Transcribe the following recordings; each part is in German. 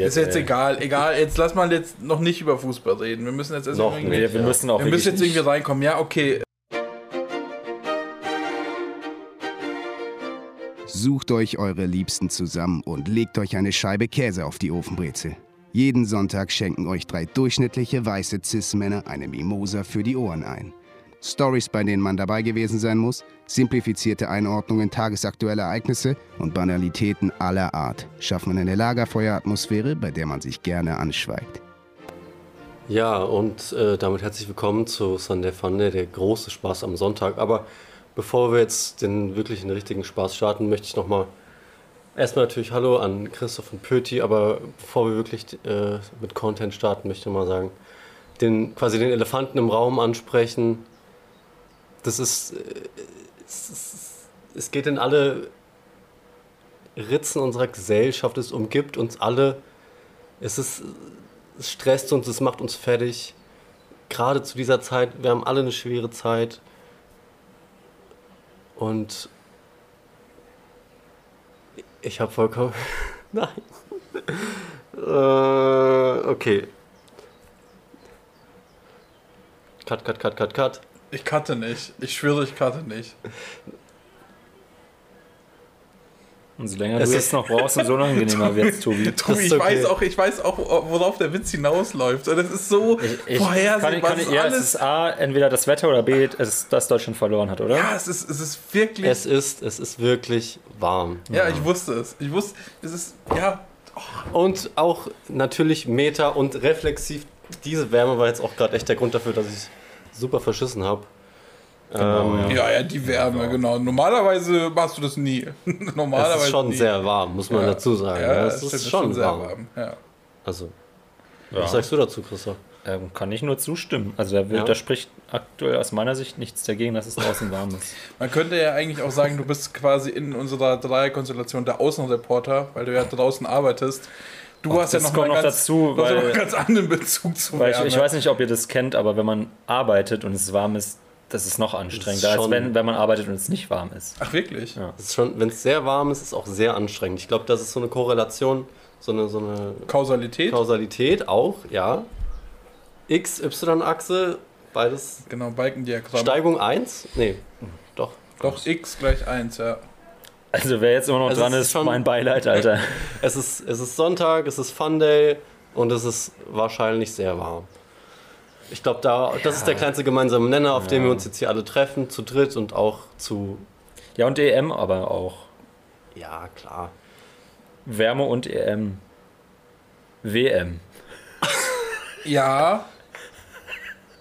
Ist jetzt ey. egal, egal. Jetzt lass mal jetzt noch nicht über Fußball reden. Wir müssen jetzt erst Noch irgendwie, Wir, wir Ja. müssen auch wir müssen jetzt irgendwie reinkommen. Ja, okay. Sucht euch eure Liebsten zusammen und legt euch eine Scheibe Käse auf die Ofenbrezel. Jeden Sonntag schenken euch drei durchschnittliche weiße Cis-Männer eine Mimosa für die Ohren ein. Stories, bei denen man dabei gewesen sein muss, simplifizierte Einordnungen tagesaktueller Ereignisse und Banalitäten aller Art schaffen eine Lagerfeueratmosphäre, bei der man sich gerne anschweigt. Ja, und äh, damit herzlich willkommen zu Sunday Funday, der große Spaß am Sonntag. Aber bevor wir jetzt den wirklichen richtigen Spaß starten, möchte ich nochmal erstmal natürlich Hallo an Christoph und Pöti, aber bevor wir wirklich äh, mit Content starten, möchte ich mal sagen, den, quasi den Elefanten im Raum ansprechen. Das ist, äh, es, ist, es geht in alle Ritzen unserer Gesellschaft, es umgibt uns alle. Es ist es stresst uns, es macht uns fertig. Gerade zu dieser Zeit, wir haben alle eine schwere Zeit. Und ich habe vollkommen. Nein. äh, okay. Cut, cut, cut, cut, cut. Ich cutte nicht. Ich schwöre, ich cutte nicht. Umso länger Es du ist- jetzt noch brauchst, umso unangenehmer wird's, Tobi. Tobi, ist ich, okay. weiß auch, ich weiß auch, worauf der Witz hinausläuft. Und das ist so Ich, vorhersehbar. kann, kann, das ist ja, es alles. ist A, entweder das Wetter oder B, es ist, dass Deutschland verloren hat, oder? ja, es ist, es ist wirklich. Es ist, es ist wirklich warm. ja, ich wusste es. Ich wusste, es ist, ja. Und auch natürlich Meta und reflexiv. Diese Wärme war jetzt auch gerade echt der Grund dafür, dass ich super verschissen habe. Genau, ähm, Ja, ja, die Wärme, genau. Normalerweise machst du das nie. Normalerweise Es ist schon nie. sehr warm, muss man Ja. dazu sagen. Ja, Ja, das es ist schon, sehr warm. warm. Ja. Also, Ja. was sagst du dazu, Christoph? Ähm, kann ich nur zustimmen. Also da, wird, Ja. da spricht aktuell aus meiner Sicht nichts dagegen, dass es draußen warm ist. Man könnte ja eigentlich auch sagen, du bist quasi in unserer Dreierkonstellation der Außenreporter, weil du ja draußen arbeitest. Du hast ja noch kommt mal noch ganz, dazu, weil- einen ganz anderen Bezug zu Weil ich, Wärme. ich weiß nicht, ob ihr das kennt, aber wenn man arbeitet und es warm ist, das ist noch anstrengender, als schon- wenn, wenn man arbeitet und es nicht warm ist. Ach, wirklich? Ja. Es ist schon, wenn es sehr warm ist, ist es auch sehr anstrengend. Ich glaube, das ist so eine Korrelation, so eine, so eine Kausalität? Kausalität auch, ja. X, Y-Achse, beides. genau, Balkendiagramm. Steigung 1? Nee, doch. Doch, x gleich 1, ja. Also wer jetzt immer noch Also dran ist, ist schon- mein Beileid, Alter. Es ist, es ist Sonntag, es ist Fun Day und es ist wahrscheinlich sehr warm. Ich glaube, da, das ist der kleinste gemeinsame Nenner, auf dem wir uns jetzt hier alle treffen, zu dritt und auch zu. Ja, und EM aber auch. Ja, klar. Wärme und EM. WM. Ja,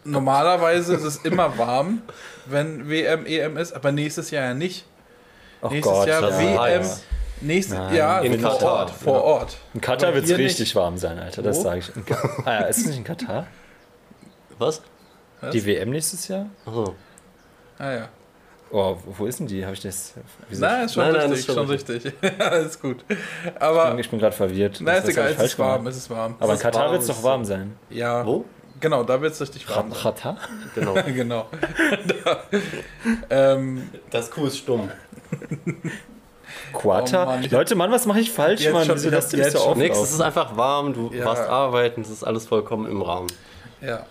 normalerweise ist es immer warm, wenn WM, EM ist, aber nächstes Jahr ja nicht. Oh Nächstes Gott, Jahr WM, heiß. nächstes Nein, Jahr in vor Katar, Ort, vor Ort. In Katar wird es richtig nicht. warm sein, Alter. Das sage ich. Ah ja, ist es nicht in Katar? Was? Was? Die WM nächstes Jahr? Achso. Ah ja. Oh, wo- ist denn die? Habe ich das? Wieso? Nein, ist schon Nein, nein, richtig, ist schon richtig. Ja, ist gut. Aber, ich bin gerade verwirrt. na, ist egal, es ist warm, gemacht? es ist warm. Aber in Katar wird es doch warm sein. Ja, Wo? Genau, da wird es richtig warm. Katar? Genau. genau. Da, ähm, Das Kuh ist stumm. Quata? Oh Mann, Leute, Mann, was mache ich falsch, Jetzt Mann? schon, Wieso hab du mich so schon Nix, es ist einfach warm, du Ja. warst arbeiten, es ist alles vollkommen im Rahmen. ja.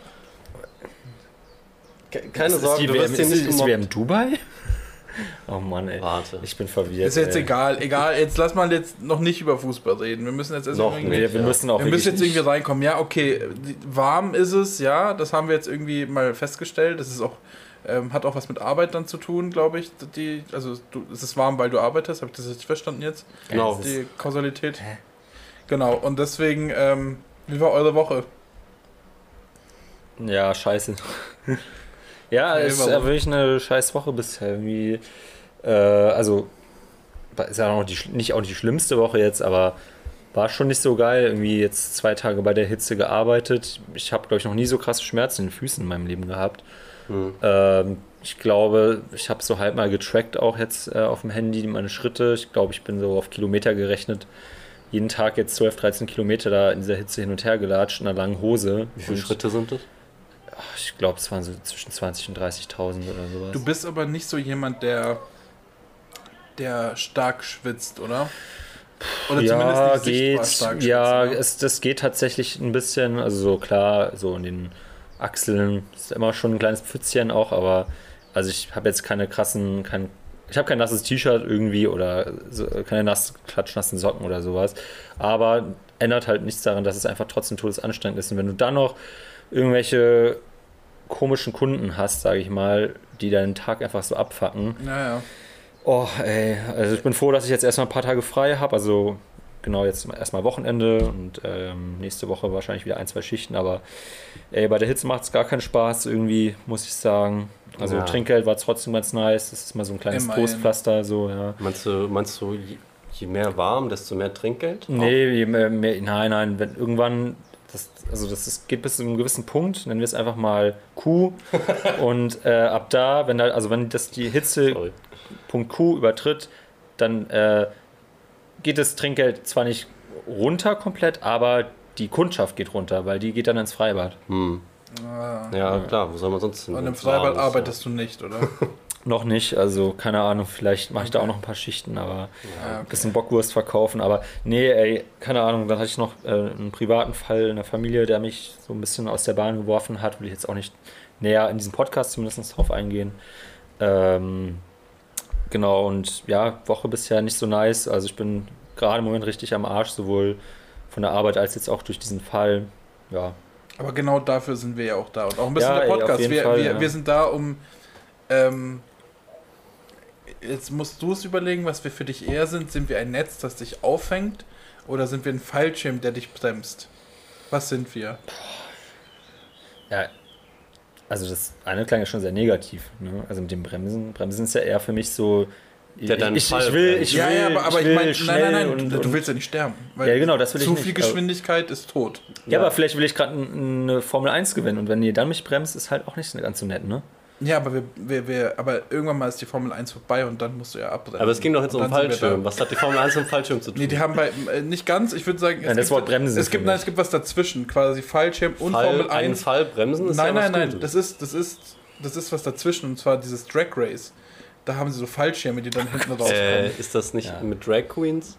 Ke- Keine Ist Sorge, die du WM, wirst hier ist, nicht ist gemobbt. WM Dubai? Oh Mann, ey. Warte. Ich bin verwirrt. Ist jetzt ey. egal, egal. Jetzt lass mal jetzt noch nicht über Fußball reden. Wir müssen jetzt erst Noch irgendwie. Wir, wir Ja. müssen auch Wir müssen jetzt wirklich irgendwie reinkommen. Ja, okay, warm ist es, ja, das haben wir jetzt irgendwie mal festgestellt. Das ist auch, ähm, hat auch was mit Arbeit dann zu tun, glaube ich. Die, also du, es ist warm, weil du arbeitest, habe ich das richtig verstanden jetzt? Genau. Die Kausalität. Genau, und deswegen, ähm, wie war eure Woche? Ja, scheiße. Ja, es ist ja wirklich eine scheiß Woche bisher. Irgendwie, äh, also, ist ja auch die, nicht auch die schlimmste Woche jetzt, aber war schon nicht so geil. Irgendwie jetzt zwei Tage bei der Hitze gearbeitet. Ich habe, glaube ich, noch nie so krasse Schmerzen in den Füßen in meinem Leben gehabt. Hm. Ähm, ich glaube, ich habe so halb mal getrackt auch jetzt äh, auf dem Handy meine Schritte. Ich glaube, ich bin so auf Kilometer gerechnet. Jeden Tag jetzt 12, 13 Kilometer da in dieser Hitze hin und her gelatscht in einer langen Hose. Wie viele Und Schritte sind das? Ich glaube, es waren so zwischen 20 und 30.000 oder sowas. Du bist aber nicht so jemand, der, der stark schwitzt, oder? Oder ja, zumindest nicht sichtbar geht. stark Ja, schwitzen, es, das geht tatsächlich ein bisschen. Also so klar, so in den Achseln ist immer schon ein kleines Pfützchen auch, aber also ich habe jetzt keine krassen, kein, ich habe kein nasses T-Shirt irgendwie oder so, keine nass, klatschnassen Socken oder sowas. Aber ändert halt nichts daran, dass es einfach trotzdem todesanstrengend ist. Und wenn du dann noch irgendwelche komischen Kunden hast, sage ich mal, die deinen Tag einfach so abfacken, Ja, ja. Oh, ey, also ich bin froh, dass ich jetzt erstmal ein paar Tage frei habe. Also genau jetzt erstmal Wochenende und ähm, nächste Woche wahrscheinlich wieder ein, zwei Schichten. Aber ey, bei der Hitze macht es gar keinen Spaß irgendwie, muss ich sagen. Also Ja. Trinkgeld war trotzdem ganz nice. Das ist mal so ein kleines Immerhin. Trostpflaster, so, ja. Meinst du, meinst du je, je mehr warm, desto mehr Trinkgeld? Nee, je mehr, mehr, nein, nein, wenn irgendwann, das, also das ist, geht bis zu einem gewissen Punkt, nennen wir es einfach mal Q. und äh, ab da, wenn da, also wenn das die Hitze Sorry. Punkt Q übertritt, dann äh, geht das Trinkgeld zwar nicht runter komplett, aber die Kundschaft geht runter, weil die geht dann ins Freibad. Hm. Ah. Ja, klar, wo soll man sonst hin? Und im wenn's warm Freibad arbeitest du nicht, oder? Noch nicht, also keine Ahnung, vielleicht mache ich da auch noch ein paar Schichten, aber Ja, ein bisschen Bockwurst verkaufen, aber nee, ey, keine Ahnung, dann hatte ich noch äh, einen privaten Fall in der Familie, der mich so ein bisschen aus der Bahn geworfen hat, will ich jetzt auch nicht näher in diesem Podcast zumindest drauf eingehen. Ähm, genau, und ja, Woche bisher nicht so nice, also ich bin gerade im Moment richtig am Arsch, sowohl von der Arbeit als jetzt auch durch diesen Fall, ja. Aber genau dafür sind wir ja auch da. Und auch ein bisschen Ja, der ey, Podcast. jeden wir, Fall, wir, ja. wir sind da, um. Ähm, jetzt musst du es überlegen, was wir für dich eher sind. Sind wir ein Netz, das dich auffängt? Oder sind wir ein Fallschirm, der dich bremst? Was sind wir? Ja, also das eine klang ja schon sehr negativ. Ne? Also mit dem Bremsen. Bremsen ist ja eher für mich so. Der dann ich, ich will, ich ja, will, ja, aber, aber ich ich, meine, nein, schnell nein, nein, und, du, und, du willst ja nicht sterben. weil Ja, genau, das will ich Zu nicht, viel aber- Geschwindigkeit ist tot. Ja, aber vielleicht will ich gerade eine Formel 1 gewinnen und wenn ihr dann mich bremst, ist halt auch nicht ganz so nett, ne? Ja, aber, wir, wir, wir, aber irgendwann mal ist die Formel 1 vorbei und dann musst du ja abbremsen. Aber es ging doch jetzt Und um Fallschirm. Was hat die Formel 1 mit dem Fallschirm zu tun? Nee, die haben bei äh, nicht ganz, ich würde sagen, Ja, das gibt, Wort Bremsen es gibt nein, es gibt was dazwischen, quasi Fallschirm und Fall, Formel einen 1. Fall bremsen ist Nein, ja nein, was nein, Gutes. das ist, das ist, das ist was dazwischen und zwar dieses Drag Race. Da haben sie so Fallschirme, die dann hinten rauskommen. Äh, ist das nicht Ja. mit Drag Queens?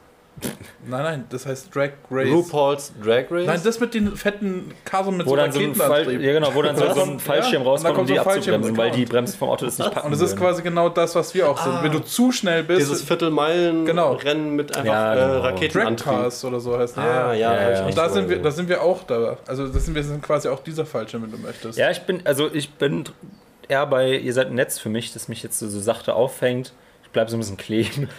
Nein, nein, das heißt Drag Race. RuPaul's Drag Race? Nein, das mit den fetten Karren mit Wo so dann so ein Fall, Raketenantrieb. ja genau, wo dann so, Da so ein kommt- Fallschirm ja, rauskommt, um kommt so die ein Fallschirm abzubremsen, weil die. Bremsen vom Auto das nicht packen und das ist würden. quasi genau das, was wir auch sind. Ah. Wenn du zu schnell bist, Dieses Viertelmeilen-Rennen Genau. mit einfach Ja, äh, genau. Drag Raketenantrieb. Cars oder so heißt Ah, ja, Ja, ja. Und da sind, wir, da sind wir auch da. Also das sind wir sind quasi auch dieser Fallschirm, wenn du möchtest. Ja, ich bin, also ich bin eher bei, ihr seid ein Netz für mich, das mich jetzt so, so sachte auffängt. Ich bleibe so ein bisschen kleben.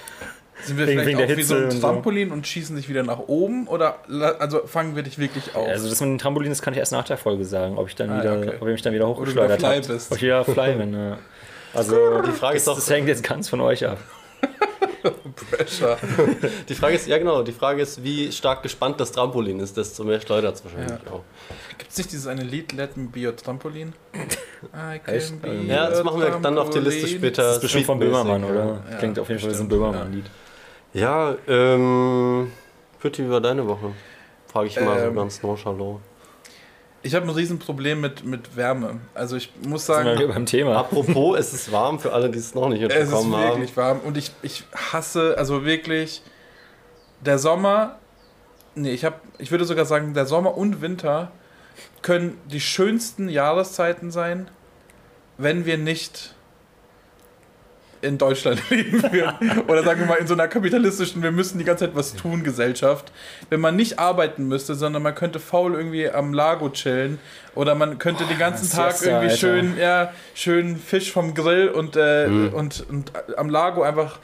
Sind wir Wegen- vielleicht wegen der auch wie so ein und so. Trampolin und schießen dich wieder nach oben? Oder also fangen wir dich wirklich auf? Also das mit dem Trampolin, das kann ich erst nach der Folge sagen, ob ich dann Ah, wieder, okay. ob ihr mich dann wieder hochgeschleudert bist. Ob ich wieder fly bin, ja. Also Die Frage ist doch, das hängt jetzt ganz von euch ab. Pressure. die Frage ist, ja genau, die Frage ist, wie stark gespannt das Trampolin ist, desto mehr schleudert es wahrscheinlich Ja. auch. Gibt es nicht dieses eine Lied, Let me be your Trampolin? I can Echt? be Ja, das machen wir dann auf die Liste Trampolin. später. Das ist bestimmt von Böhmermann, oder? Ja, Klingt auf jeden Fall wie so ein Böhmermann-Lied. Ja, ähm, Pütti, wie war deine Woche? Frage ich mal so Ähm, ganz nonchalant. Ich habe ein Riesenproblem mit, mit Wärme. Also ich muss Sind wir wieder sagen, beim Thema. Apropos, es ist warm für alle, die es noch nicht es ist mitbekommen haben. wirklich warm. Und ich, ich hasse, also wirklich, der Sommer, nee, ich, hab, ich würde sogar sagen, der Sommer und Winter können die schönsten Jahreszeiten sein, wenn wir nicht in Deutschland leben würden. Oder sagen wir mal in so einer kapitalistischen, wir müssen die ganze Zeit was tun, Gesellschaft. Wenn man nicht arbeiten müsste, sondern man könnte faul irgendwie am Lago chillen oder man könnte den ganzen Tag Siesta, irgendwie Alter. schön, ja, schön Fisch vom Grill und, äh, Mhm. und, und am Lago einfach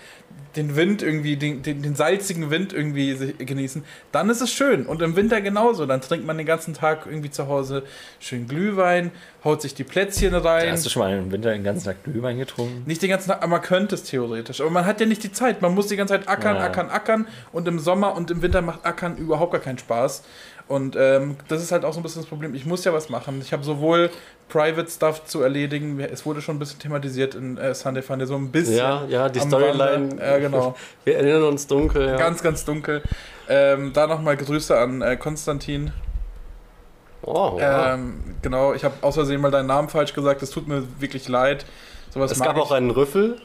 den Wind irgendwie, den, den, den salzigen Wind irgendwie genießen, dann ist es schön. Und im Winter genauso. Dann trinkt man den ganzen Tag irgendwie zu Hause schön Glühwein, haut sich die Plätzchen rein. Hast du schon mal im Winter den ganzen Tag Glühwein getrunken? Nicht den ganzen Tag, aber man könnte es theoretisch. Aber man hat ja nicht die Zeit. Man muss die ganze Zeit ackern, Ja. ackern, ackern. Und im Sommer und im Winter macht Ackern überhaupt gar keinen Spaß. Und ähm, das ist halt auch so ein bisschen das Problem. Ich muss ja was machen. Ich habe sowohl Private Stuff zu erledigen. Es wurde schon ein bisschen thematisiert in äh, Sunday Funday, so ein bisschen. Ja, ja, die Storyline. Ja, genau. Wir erinnern uns dunkel, ja. Ganz, ganz dunkel. Ähm, da nochmal Grüße an äh, Konstantin. oh, ja. Ähm, genau, ich habe aus Versehen mal deinen Namen falsch gesagt. Das tut mir wirklich leid. Sowas es gab ich. auch einen Rüffel.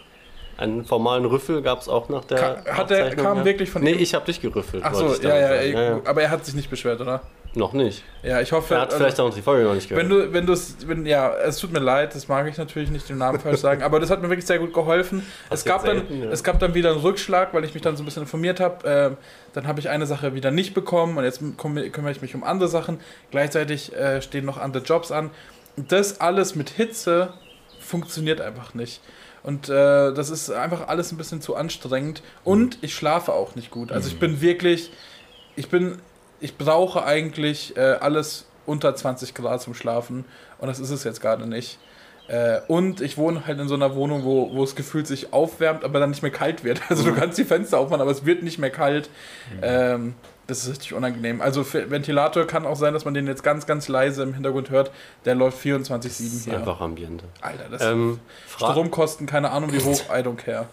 Einen formalen Rüffel gab es auch nach der. Ka hat der kam ja? wirklich von Nee, ich habe dich gerüffelt. Ach wollte so, ja, ja, ja, ja. aber er hat sich nicht beschwert, oder? Noch nicht. Ja, ich hoffe. Er hat also- vielleicht auch die Folge noch nicht gehört. Wenn du, wenn du es, wenn, ja, es tut mir leid, das mag ich natürlich nicht den Namen falsch sagen, aber das hat mir wirklich sehr gut geholfen. Es gab, dann, selten, ja. es gab dann wieder einen Rückschlag, weil ich mich dann so ein bisschen informiert habe. Ähm, dann habe ich eine Sache wieder nicht bekommen und jetzt kümmere ich mich um andere Sachen. Gleichzeitig äh, stehen noch andere Jobs an. Das alles mit Hitze funktioniert einfach nicht. Und äh, das ist einfach alles ein bisschen zu anstrengend. Und ich schlafe auch nicht gut. Also ich bin wirklich, ich bin, ich brauche eigentlich äh, alles unter 20 Grad zum Schlafen. Und das ist es jetzt gerade nicht. Äh, und ich wohne halt in so einer Wohnung, wo, wo es gefühlt sich aufwärmt, aber dann nicht mehr kalt wird. Also du kannst die Fenster aufmachen, aber es wird nicht mehr kalt. Ähm, das ist richtig unangenehm. Also Ventilator kann auch sein, dass man den jetzt ganz, ganz leise im Hintergrund hört. Der läuft 24-7 Das ist hier. einfach Ambiente. Alter, das Ähm, Stromkosten, keine Ahnung wie hoch, I don't care.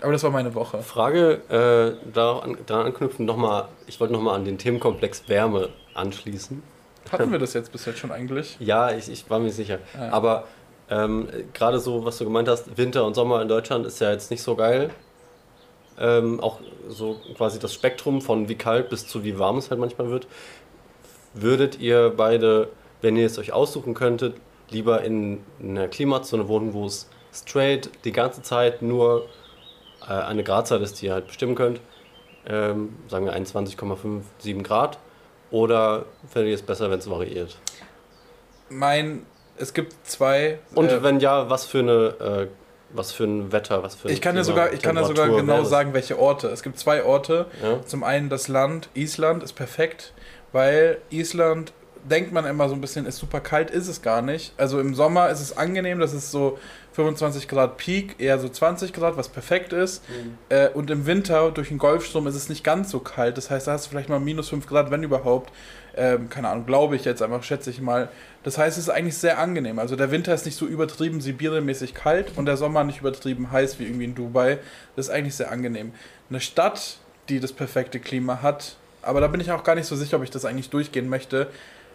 Aber das war meine Woche. Frage, äh, daran, daran anknüpfen, nochmal, ich wollte nochmal an den Themenkomplex Wärme anschließen. Hatten wir das jetzt bis jetzt schon eigentlich? Ja, ich, ich war mir sicher. Ja. Aber ähm, gerade so, was du gemeint hast, Winter und Sommer in Deutschland ist ja jetzt nicht so geil. Ähm, auch so quasi das Spektrum von wie kalt bis zu wie warm es halt manchmal wird. Würdet ihr beide, wenn ihr es euch aussuchen könntet, lieber in einer Klimazone wohnen, wo es straight die ganze Zeit nur äh, eine Gradzahl ist, die ihr halt bestimmen könnt, ähm, sagen wir 21,57 Grad, oder fändet ihr es besser, wenn es variiert? Mein, es gibt zwei. Und äh, wenn ja, was für eine, äh, was für ein Wetter, was für ich kann ja Klima- sogar, ich kann ja sogar genau sagen, welche Orte. Es gibt zwei Orte. Ja? Zum einen das Land Island ist perfekt, weil Island denkt man immer so ein bisschen, ist super kalt, ist es gar nicht. Also im Sommer ist es angenehm, das ist so 25 Grad Peak, eher so 20 Grad, was perfekt ist. Äh, und im Winter durch den Golfstrom ist es nicht ganz so kalt. Das heißt, da hast du vielleicht mal minus 5 Grad, wenn überhaupt. Ähm, keine Ahnung, glaube ich jetzt einfach, schätze ich mal. Das heißt, es ist eigentlich sehr angenehm. Also der Winter ist nicht so übertrieben Sibirienmäßig kalt und der Sommer nicht übertrieben heiß wie irgendwie in Dubai. Das ist eigentlich sehr angenehm. Eine Stadt, die das perfekte Klima hat, aber da bin ich auch gar nicht so sicher, ob ich das eigentlich durchgehen möchte,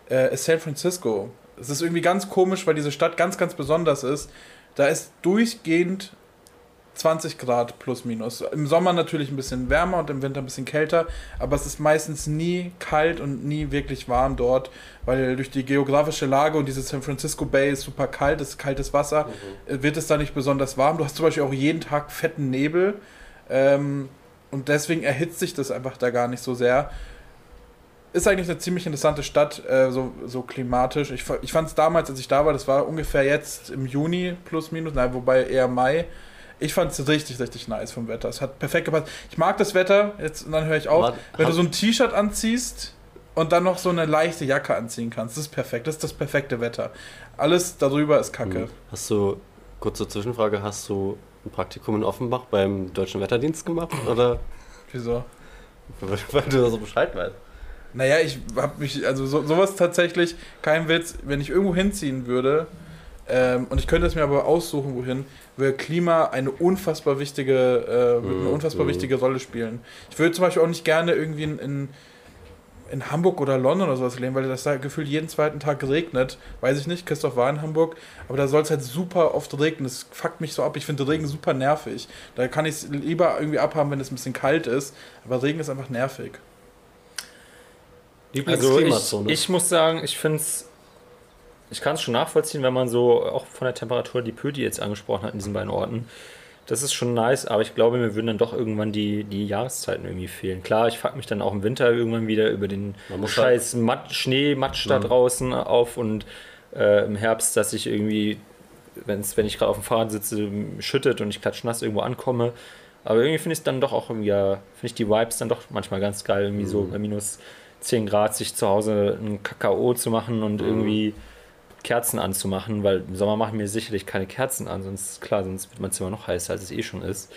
äh, ist San Francisco. Es ist irgendwie ganz komisch, weil diese Stadt ganz, ganz besonders ist. Da ist durchgehend 20 Grad plus minus. Im Sommer natürlich ein bisschen wärmer und im Winter ein bisschen kälter, aber es ist meistens nie kalt und nie wirklich warm dort, weil durch die geografische Lage und diese San Francisco Bay ist super kalt, ist kaltes Wasser, äh, wird es da nicht besonders warm. Du hast zum Beispiel auch jeden Tag fetten Nebel ähm, und deswegen erhitzt sich das einfach da gar nicht so sehr. Ist eigentlich eine ziemlich interessante Stadt, äh, so, so klimatisch. Ich, ich fand es damals, als ich da war, das war ungefähr jetzt im Juni plus minus, nein, wobei eher Mai. Ich fand es richtig, richtig nice vom Wetter. Es hat perfekt gepasst. Ich mag das Wetter, jetzt und dann höre ich auf. Warte, wenn du so ein T-Shirt anziehst und dann noch so eine leichte Jacke anziehen kannst, das ist perfekt. Das ist das perfekte Wetter. Alles darüber ist Kacke. Hast du, kurze Zwischenfrage, hast du ein Praktikum in Offenbach beim Deutschen Wetterdienst gemacht? Oder Wieso? weil du da so Bescheid weißt? Naja, ich hab mich, also so, sowas tatsächlich, kein Witz, wenn ich irgendwo hinziehen würde, ähm, und ich könnte es mir aber aussuchen, wohin, würde Klima eine unfassbar wichtige, äh, eine unfassbar wichtige Rolle spielen. Ich würde zum Beispiel auch nicht gerne irgendwie in, in, in Hamburg oder London oder sowas leben, weil das da gefühlt jeden zweiten Tag regnet. Weiß ich nicht, Christoph war in Hamburg, aber da soll es halt super oft regnen. Das fuckt mich so ab. Ich finde Regen super nervig. Da kann ich es lieber irgendwie abhaben, wenn es ein bisschen kalt ist, aber Regen ist einfach nervig. Also ich, Lieblingsklimazone. ich muss sagen, ich finde es, ich kann es schon nachvollziehen, wenn man so auch von der Temperatur die Pöti jetzt angesprochen hat in diesen beiden Orten. Das ist schon nice, aber ich glaube, mir würden dann doch irgendwann die, die Jahreszeiten irgendwie fehlen. Klar, ich fuck mich dann auch im Winter irgendwann wieder über den muss scheiß Matt, Schnee, Matsch da Mhm. draußen auf und äh, im Herbst, dass ich irgendwie, wenn's, wenn ich gerade auf dem Fahrrad sitze, schüttet und ich klatschnass irgendwo ankomme. Aber irgendwie finde ich es dann doch auch irgendwie, ja, finde ich die Vibes dann doch manchmal ganz geil, irgendwie so bei minus 10 Grad sich zu Hause einen Kakao zu machen und irgendwie Kerzen anzumachen, weil im Sommer mache ich mir sicherlich keine Kerzen an, sonst klar, sonst wird mein Zimmer noch heißer, als es eh schon ist.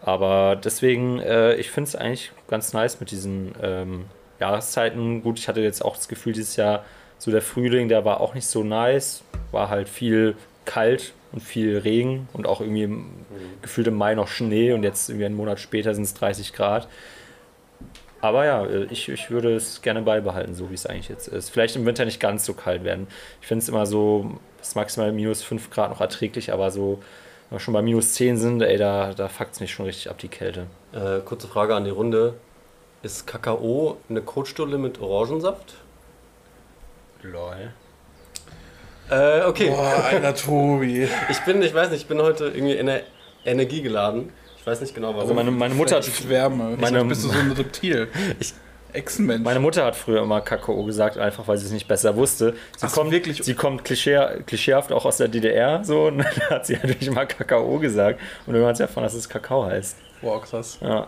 Aber deswegen, äh, ich finde es eigentlich ganz nice mit diesen ähm, Jahreszeiten. Gut, ich hatte jetzt auch das Gefühl, dieses Jahr, so der Frühling, der war auch nicht so nice, war halt viel kalt und viel Regen und auch irgendwie im, gefühlt im Mai noch Schnee und jetzt irgendwie einen Monat später sind es 30 Grad. Aber ja, äh, ich, ich würde es gerne beibehalten, so wie es eigentlich jetzt ist. Vielleicht im Winter nicht ganz so kalt werden. Ich finde es immer so, bis maximal minus 5 Grad noch erträglich, aber so wenn wir schon bei minus 10 sind, ey, da, da fuckt es mich schon richtig ab, die Kälte. Äh, kurze Frage an die Runde. Ist Kakao eine Kotstulle mit Orangensaft? Lol. Äh, okay. Boah, alter Tobi. Ich bin, ich weiß nicht, ich bin heute irgendwie in der Energie geladen. Ich weiß nicht genau warum. Also meine, meine Mutter hat Vielleicht Wärme. Meine- bist du so ein Reptil. Ich- Echsenmensch. Meine Mutter hat früher immer Kakao gesagt, einfach weil sie es nicht besser wusste. Sie Ach kommt, wirklich? Sie kommt klischee, klischeehaft auch aus der DDR, so, und dann hat sie natürlich immer Kakao gesagt. Und irgendwann hat sie erfahren, dass es Kakao heißt. Boah, krass. Ja,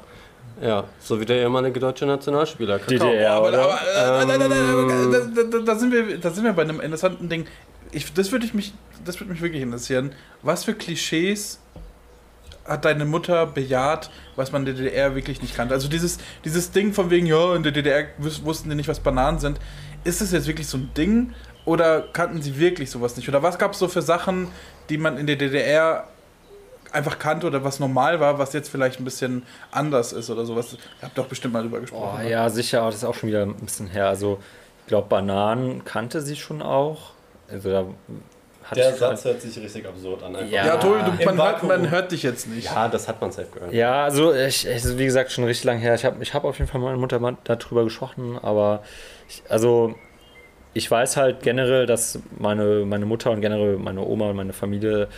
ja, so wie der ehemalige deutsche Nationalspieler. Kakao. DDR, aber, oder? aber, äh, nein, nein, nein, nein, da, da, da, sind wir, da sind wir bei einem interessanten Ding. Ich, das würde ich mich, das würde mich wirklich interessieren. Was für Klischees hat deine Mutter bejaht, was man in der DDR wirklich nicht kannte? Also dieses, dieses Ding von wegen, ja, in der DDR wus- wussten die nicht, was Bananen sind. Ist das jetzt wirklich so ein Ding oder kannten sie wirklich sowas nicht? Oder was gab es so für Sachen, die man in der DDR einfach kannte oder was normal war, was jetzt vielleicht ein bisschen anders ist oder sowas? Ihr habt doch bestimmt mal drüber gesprochen. Oh, ne? ja, sicher, aber das ist auch schon wieder ein bisschen her. Also, ich glaube, Bananen kannte sie schon auch. Also, da Der ich Satz hört sich richtig absurd an. einfach. Ja. Ja, Tobi, du, man, hört, man hört dich jetzt nicht. Ja, das hat man safe gehört. Ja, also ich, ist wie gesagt schon richtig lang her. Ich habe ich hab auf jeden Fall mit meiner Mutter darüber gesprochen, aber ich, also ich weiß halt generell, dass meine, meine Mutter und generell meine Oma und meine Familie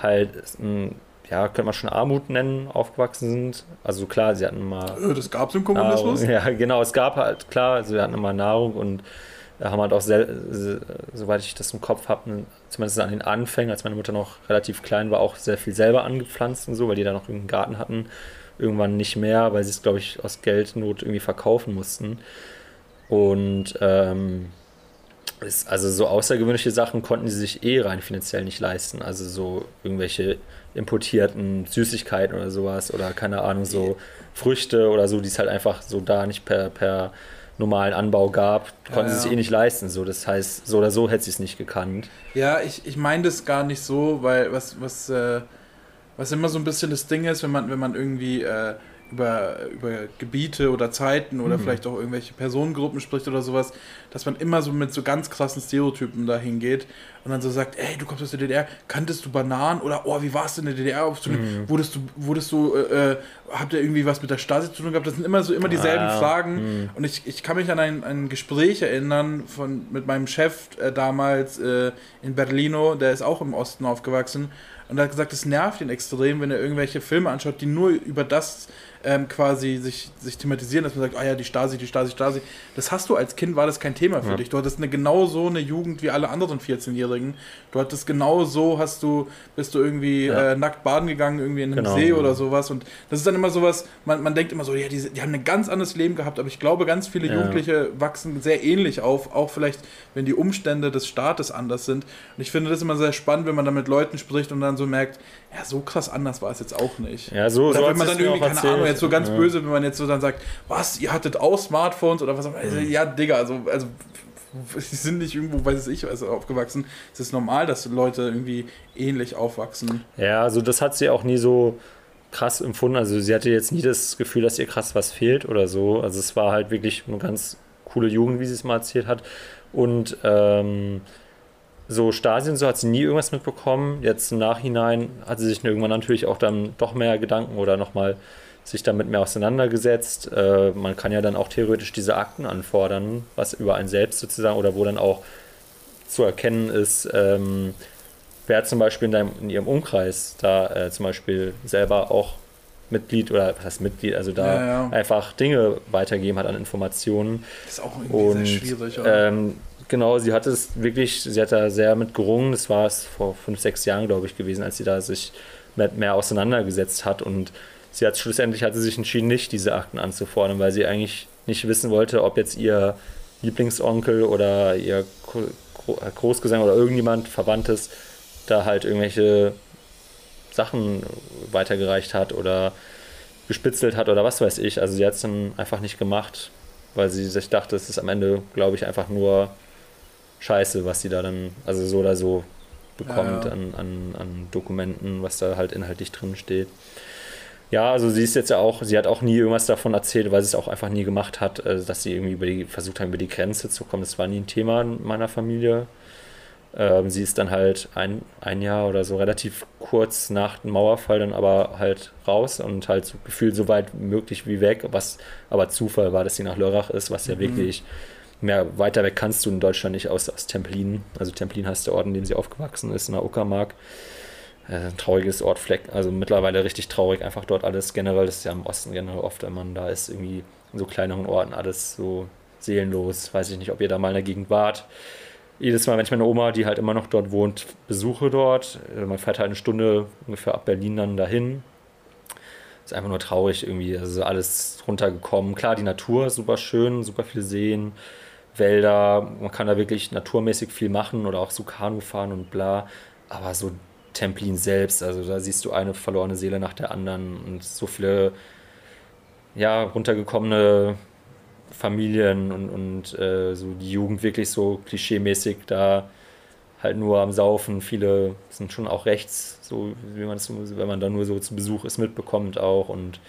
halt, ähm, ja, könnte man schon Armut nennen, aufgewachsen sind. Also klar, sie hatten mal Äh, Das gab es im Kommunismus. Nahrung. Ja, genau, es gab halt, klar, also wir hatten immer Nahrung und haben halt auch, sel se- soweit ich das im Kopf habe, zumindest an den Anfängen, als meine Mutter noch relativ klein war, auch sehr viel selber angepflanzt und so, weil die da noch einen Garten hatten. Irgendwann nicht mehr, weil sie es, glaube ich, aus Geldnot irgendwie verkaufen mussten. Und ähm, es, also so außergewöhnliche Sachen konnten sie sich eh rein finanziell nicht leisten. Also so irgendwelche importierten Süßigkeiten oder sowas oder keine Ahnung, so Früchte oder so, die es halt einfach so da nicht per, per normalen Anbau gab, konnten Ja, sie sich ja. eh nicht leisten. So, das heißt, so oder so hätte sie es nicht gekannt. Ja, ich, ich meine das gar nicht so, weil was, was, äh, was immer so ein bisschen das Ding ist, wenn man, wenn man irgendwie äh, über, über Gebiete oder Zeiten oder vielleicht auch irgendwelche Personengruppen spricht oder sowas, dass man immer so mit so ganz krassen Stereotypen dahin geht und dann so sagt, ey, du kommst aus der DDR, kanntest du Bananen oder oh, wie warst du in der DDR? Ob du, Wurdest du, wurdest du, äh, äh, habt ihr irgendwie was mit der Stasi zu tun gehabt? Das sind immer so immer dieselben Ah, Fragen. Und ich, ich kann mich an ein, ein Gespräch erinnern von, mit meinem Chef äh, damals äh, in Berlino, der ist auch im Osten aufgewachsen. Und er hat gesagt, es nervt ihn extrem, wenn er irgendwelche Filme anschaut, die nur über das ähm, quasi sich, sich thematisieren, dass man sagt, ah ja, die Stasi, die Stasi, Stasi. Das hast du als Kind, war das kein Thema für Ja. dich. Du hattest eine genau so eine Jugend wie alle anderen 14-Jährigen. Du hattest genau so, hast du, bist du irgendwie Ja. äh, nackt baden gegangen, irgendwie in einem Genau. See oder sowas. Und das ist dann immer sowas, man, man denkt immer so, ja, die, die haben ein ganz anderes Leben gehabt, aber ich glaube, ganz viele. Jugendliche wachsen sehr ähnlich auf, auch vielleicht, wenn die Umstände des Staates anders sind. Und ich finde das immer sehr spannend, wenn man dann mit Leuten spricht und dann so merkt, ja, so krass anders war es jetzt auch nicht. Ja, so, Oder so wenn man dann irgendwie, keine erzählt. Ahnung, jetzt so ganz Ja. böse, wenn man jetzt so dann sagt, was, ihr hattet auch Smartphones oder was auch immer. Also. Ja, Digga, also, also sie sind nicht irgendwo, weiß ich, also aufgewachsen. Es ist normal, dass Leute irgendwie ähnlich aufwachsen. Ja, also das hat sie auch nie so krass empfunden. Also sie hatte jetzt nie das Gefühl, dass ihr krass was fehlt oder so. Also es war halt wirklich eine ganz coole Jugend, wie sie es mal erzählt hat. Und ähm, so Stasi und so hat sie nie irgendwas mitbekommen. Jetzt im Nachhinein hat sie sich irgendwann natürlich auch dann doch mehr Gedanken oder nochmal sich damit mehr auseinandergesetzt. Äh, man kann ja dann auch theoretisch diese Akten anfordern, was über einen selbst sozusagen oder wo dann auch zu erkennen ist, ähm, wer zum Beispiel in, deinem, in ihrem Umkreis da äh, zum Beispiel selber auch Mitglied oder was heißt Mitglied, also da Ja, ja. einfach Dinge weitergeben hat an Informationen. Das ist auch irgendwie Und sehr schwierig. ähm, genau, sie hat es wirklich, sie hat da sehr mit gerungen. Das war es vor fünf, sechs Jahren, glaube ich, gewesen, als sie da sich mit mehr auseinandergesetzt hat. Und sie hat schlussendlich hat sie sich entschieden, nicht diese Akten anzufordern, weil sie eigentlich nicht wissen wollte, ob jetzt ihr Lieblingsonkel oder ihr Gro- Großgesang oder irgendjemand Verwandtes da halt irgendwelche Sachen weitergereicht hat oder gespitzelt hat oder was weiß ich. Also sie hat es dann einfach nicht gemacht, weil sie sich dachte, es ist am Ende, glaube ich, einfach nur Scheiße, was sie da dann, also so oder so bekommt Ja, ja. An, an, an Dokumenten, was da halt inhaltlich drin steht. Ja, also sie ist jetzt ja auch, sie hat auch nie irgendwas davon erzählt, weil sie es auch einfach nie gemacht hat, äh, dass sie irgendwie über die, versucht haben, über die Grenze zu kommen. Das war nie ein Thema in meiner Familie. Ähm, sie ist dann halt ein, ein Jahr oder so relativ kurz nach dem Mauerfall dann aber halt raus und halt so gefühlt so weit möglich wie weg, was aber Zufall war, dass sie nach Lörrach ist, was ja Mhm. wirklich mehr weiter weg kannst du in Deutschland nicht aus, aus Templin. Also Templin heißt der Ort, in dem sie aufgewachsen ist, in der Uckermark. Äh, trauriges Ort, Fleck, also mittlerweile richtig traurig, einfach dort alles generell, das ist ja im Osten generell oft, wenn man da ist, irgendwie in so kleineren Orten alles so seelenlos. Weiß ich nicht, ob ihr da mal in der Gegend wart. Jedes Mal, wenn ich meine Oma, die halt immer noch dort wohnt, besuche dort, äh, man fährt halt eine Stunde ungefähr ab Berlin dann dahin. Ist einfach nur traurig irgendwie, also alles runtergekommen. Klar, die Natur ist super schön, super viele Seen, Wälder, man kann da wirklich naturmäßig viel machen oder auch so Kanu fahren und bla. Aber so Templin selbst, also da siehst du eine verlorene Seele nach der anderen und so viele ja, runtergekommene Familien und, und äh, so die Jugend wirklich so klischeemäßig da halt nur am Saufen. Viele sind schon auch rechts, so wie man es, wenn man da nur so zu Besuch ist, mitbekommt auch. Und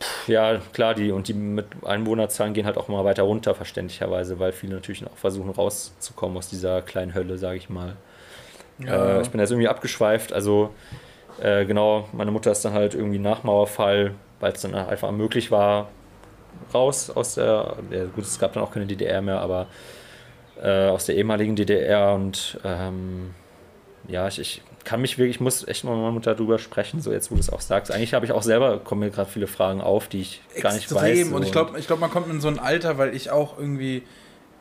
pff, ja, klar, die und die mit Einwohnerzahlen gehen halt auch mal weiter runter, verständlicherweise, weil viele natürlich auch versuchen rauszukommen aus dieser kleinen Hölle, sage ich mal. Äh, ich bin jetzt irgendwie abgeschweift. Also, äh, genau, meine Mutter ist dann halt irgendwie nach Mauerfall, weil es dann einfach möglich war, raus aus der. Ja, gut, es gab dann auch keine DDR mehr, aber äh, aus der ehemaligen DDR und ähm, ja, ich, ich kann mich wirklich, ich muss echt mal mit meiner Mutter drüber sprechen, so jetzt, wo du es auch sagst. Eigentlich habe ich auch selber, kommen mir gerade viele Fragen auf, die ich gar nicht weiß. Extrem. so. Und ich glaube, ich glaub, man kommt in so ein Alter, weil ich auch irgendwie,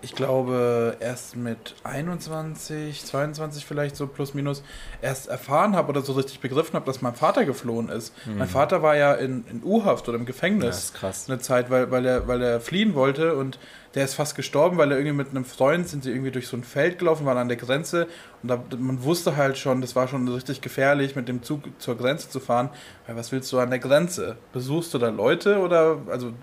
ich glaube, erst mit 21, 22 vielleicht so plus minus, erst erfahren habe oder so richtig begriffen habe, dass mein Vater geflohen ist. Mein Vater war ja in, in U-Haft oder im ja, Gefängnis. das ist krass. eine Zeit, weil, weil, er, weil er fliehen wollte und der ist fast gestorben, weil er irgendwie mit einem Freund sind sie irgendwie durch so ein Feld gelaufen, waren an der Grenze und da, man wusste halt schon, das war schon richtig gefährlich, mit dem Zug zur Grenze zu fahren, weil was willst du an der Grenze? Besuchst du da Leute oder, also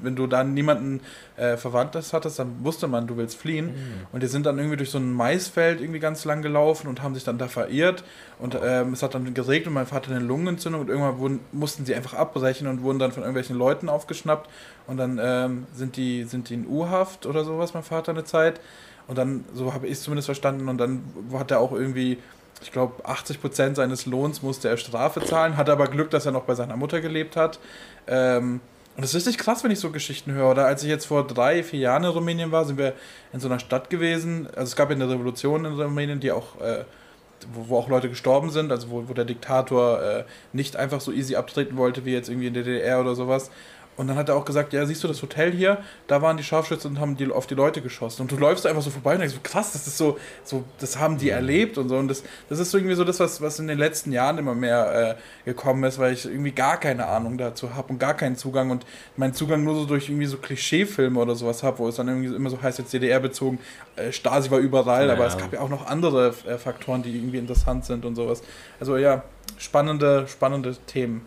wenn du da niemanden äh, Verwandtes hattest, dann wusste man, du willst fliehen. Und die sind dann irgendwie durch so ein Maisfeld irgendwie ganz lang gelaufen und haben sich dann da verirrt. Und ähm, es hat dann geregnet und mein Vater eine Lungenentzündung und irgendwann wurden, mussten sie einfach abbrechen und wurden dann von irgendwelchen Leuten aufgeschnappt. Und dann ähm, sind, die, sind die in U-Haft oder sowas, mein Vater eine Zeit. Und dann, so habe ich es zumindest verstanden, und dann hat er auch irgendwie, ich glaube, 80 Prozent seines Lohns musste er Strafe zahlen, hatte aber Glück, dass er noch bei seiner Mutter gelebt hat. Ähm, und das ist richtig krass, wenn ich so Geschichten höre. Oder als ich jetzt vor drei, vier Jahren in Rumänien war, sind wir in so einer Stadt gewesen. Also es gab ja eine Revolution in Rumänien, die auch, äh, wo, wo auch Leute gestorben sind, also wo, wo der Diktator äh, nicht einfach so easy abtreten wollte, wie jetzt irgendwie in der DDR oder sowas. Und dann hat er auch gesagt, ja, siehst du das Hotel hier? Da waren die Scharfschützen und haben die, auf die Leute geschossen. Und du läufst einfach so vorbei und denkst so, krass, das ist so, so das haben die erlebt und so. Und das, das ist so irgendwie so das, was, was in den letzten Jahren immer mehr äh, gekommen ist, weil ich irgendwie gar keine Ahnung dazu habe und gar keinen Zugang und meinen Zugang nur so durch irgendwie so Klischeefilme oder sowas habe, wo es dann irgendwie immer so heißt, jetzt DDR bezogen, äh, Stasi war überall, Ja, aber es gab ja auch noch andere äh, Faktoren, die irgendwie interessant sind und sowas. Also ja, spannende, spannende Themen.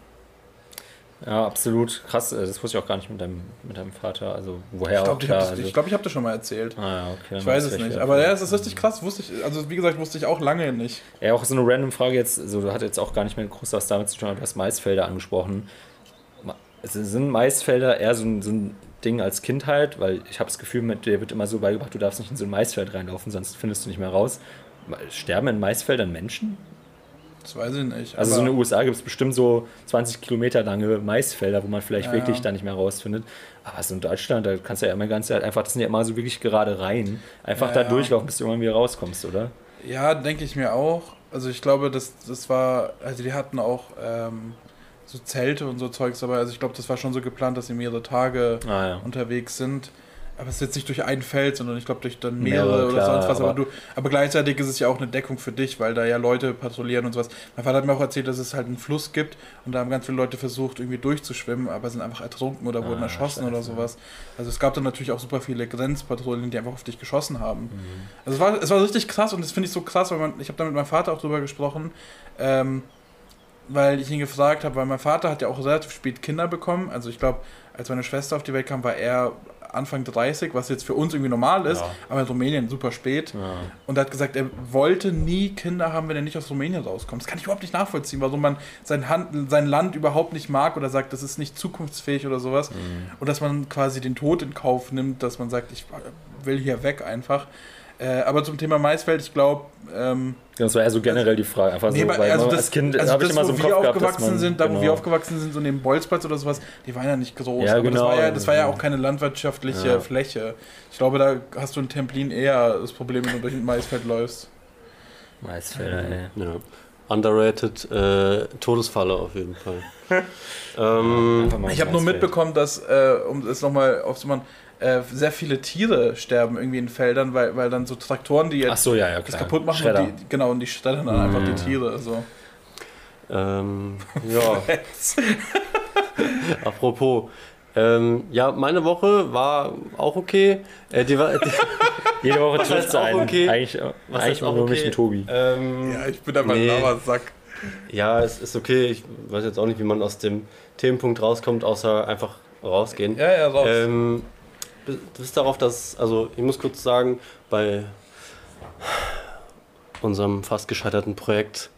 Ja, absolut. Krass, äh, das wusste ich auch gar nicht mit deinem, mit deinem Vater. Also, woher Ich auch glaube, ich klar. habe das, also, ich glaub, ich hab das schon mal erzählt. ah, ja, okay, Ich weiß es nicht. Aber ja, es ist richtig krass, wusste ich, also wie gesagt, wusste ich auch lange nicht. Ja, auch so eine random Frage jetzt, also hat jetzt auch gar nicht mehr groß was damit zu tun, aber du hast Maisfelder angesprochen. Also Sind Maisfelder eher so ein, so ein Ding als Kindheit? Weil ich habe das Gefühl, mit dir wird immer so beigebracht, du darfst nicht in so ein Maisfeld reinlaufen, sonst findest du nicht mehr raus. Sterben in Maisfeldern Menschen? Das weiß ich nicht. Also so in den USA gibt es bestimmt so 20 Kilometer lange Maisfelder, wo man vielleicht Ja, wirklich ja. da nicht mehr rausfindet. Aber so in Deutschland, da kannst du ja immer ganz einfach, das sind ja immer so wirklich gerade rein, einfach Ja, da durchlaufen, bis du irgendwann wieder rauskommst, oder? Ja, denke ich mir auch. Also ich glaube, das, das war, also die hatten auch ähm, so Zelte und so Zeugs dabei. Also ich glaube, das war schon so geplant, dass sie mehrere Tage Ah unterwegs sind. Aber es ist jetzt nicht durch ein Feld, sondern ich glaube durch dann mehrere, oder klar, sonst was. Aber, aber- du, aber gleichzeitig ist es ja auch eine Deckung für dich, weil da ja Leute patrouillieren und sowas. Mein Vater hat mir auch erzählt, dass es halt einen Fluss gibt und da haben ganz viele Leute versucht, irgendwie durchzuschwimmen, aber sind einfach ertrunken oder wurden Ah, erschossen oder scheiße. sowas. Also es gab dann natürlich auch super viele Grenzpatrouillen, die einfach auf dich geschossen haben. Mhm. Also es war, es war richtig krass und das finde ich so krass, weil man, ich habe da mit meinem Vater auch drüber gesprochen, ähm, weil ich ihn gefragt habe, weil mein Vater hat ja auch relativ spät Kinder bekommen. Also ich glaube, als meine Schwester auf die Welt kam, war er Anfang 30, was jetzt für uns irgendwie normal ist, Ja. aber in Rumänien super spät. Ja. Und er hat gesagt, er wollte nie Kinder haben, wenn er nicht aus Rumänien rauskommt. Das kann ich überhaupt nicht nachvollziehen, warum man sein, Hand, sein Land überhaupt nicht mag oder sagt, das ist nicht zukunftsfähig oder sowas. Und dass man quasi den Tod in Kauf nimmt, dass man sagt, ich will hier weg einfach. Äh, aber zum Thema Maisfeld, ich glaube, ähm, Das war eher so generell die Frage. Einfach nee, so, weil also das, als Kind also habe ich immer so wo im wir Kopf gehabt, dass man, sind, da wo genau. wir aufgewachsen sind, so neben Bolzplatz oder sowas, die waren ja nicht groß. Ja, aber genau. das, war ja, das war ja auch keine landwirtschaftliche Ja. Fläche. Ich glaube, da hast du in Templin eher das Problem, wenn du durch ein Maisfeld läufst. Maisfelder, ey. Ja. Underrated äh, Todesfalle auf jeden Fall. ähm, Ich habe nur mitbekommen, dass, äh, um es nochmal aufzumachen, äh, sehr viele Tiere sterben irgendwie in Feldern, weil, weil dann so Traktoren, die Ach jetzt so, ja, ja, das kaputt machen, Schredder. und die, genau, und die schreddern dann einfach die Tiere. So. ähm, ja, apropos. Ähm, ja, meine Woche war auch okay. Äh, die war, die, Jede Woche trifft auch einen. okay? Eigentlich, was eigentlich auch nur okay. mich und Tobi. Ähm, Ja, ich bin einfach Nee. ein Lavasack. Ja, es ist okay. Ich weiß jetzt auch nicht, wie man aus dem Themenpunkt rauskommt, außer einfach rausgehen. Ja, ja, raus. Ähm, bis darauf, dass, also ich muss kurz sagen, bei unserem fast gescheiterten Projekt,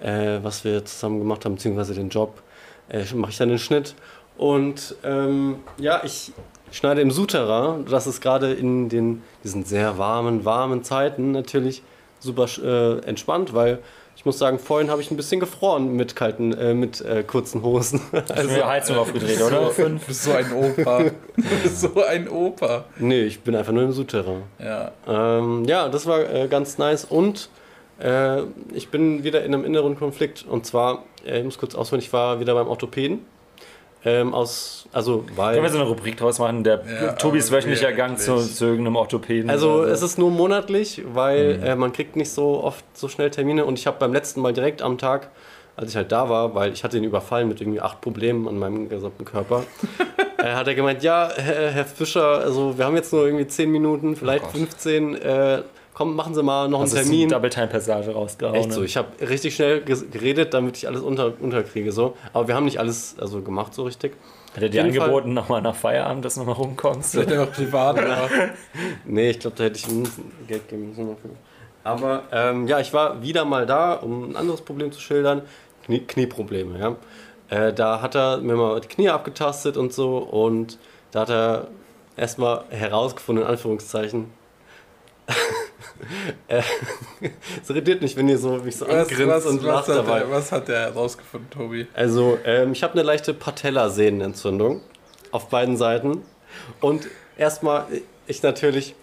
äh, was wir zusammen gemacht haben, beziehungsweise den Job, äh, mache ich dann den Schnitt. Und ähm, ja, ich schneide im Souterrain. Das ist gerade in den, diesen sehr warmen, warmen Zeiten natürlich super äh, entspannt, weil muss sagen, vorhin habe ich ein bisschen gefroren mit kalten, äh, mit äh, kurzen Hosen. Also die Heizung aufgedreht, oder? Du bist so ein Opa. Du bist so ein Opa. nee, ich bin einfach nur im Souterrain. Ja. Ähm, ja, das war äh, ganz nice und äh, ich bin wieder in einem inneren Konflikt und zwar, äh, ich muss kurz ausholen, ich war wieder beim Orthopäden. Ähm, aus, also, weil. Können wir so eine Rubrik draus machen? Der Ja, Tobis wöchentlicher Gang zu, wirklich. zu irgendeinem Orthopäden. Also es ist nur monatlich, weil äh, man kriegt nicht so oft so schnell Termine und ich habe beim letzten Mal direkt am Tag, als ich halt da war, weil ich hatte ihn überfallen mit irgendwie acht Problemen an meinem gesamten Körper, äh, hat er gemeint, ja, Herr, Herr Fischer, also wir haben jetzt nur irgendwie zehn Minuten, vielleicht Gott. 15, äh, komm, machen Sie mal noch einen Also ist Termin. die Double-Time-Passage rausgehauen. Echt so, ich habe richtig schnell geredet, damit ich alles unter, unterkriege. So. Aber wir haben nicht alles also gemacht so richtig. Hat er dir angeboten, nochmal nach Feierabend, dass du nochmal rumkommst? Vielleicht einfach privat. aber Nee, ich glaube, da hätte ich ihm Geld geben müssen dafür. Aber ähm, ja, ich war wieder mal da, um ein anderes Problem zu schildern. Knie Knieprobleme, ja. Äh, da hat er mir mal die Knie abgetastet und so und da hat er erstmal herausgefunden, in Anführungszeichen. Äh, es irritiert mich, wenn ihr so, mich so was, angrinst was, und was, lacht hat dabei. der, was hat der herausgefunden, Tobi? Also, ähm, ich habe eine leichte Patellasehnenentzündung auf beiden Seiten. Und erstmal, ich natürlich.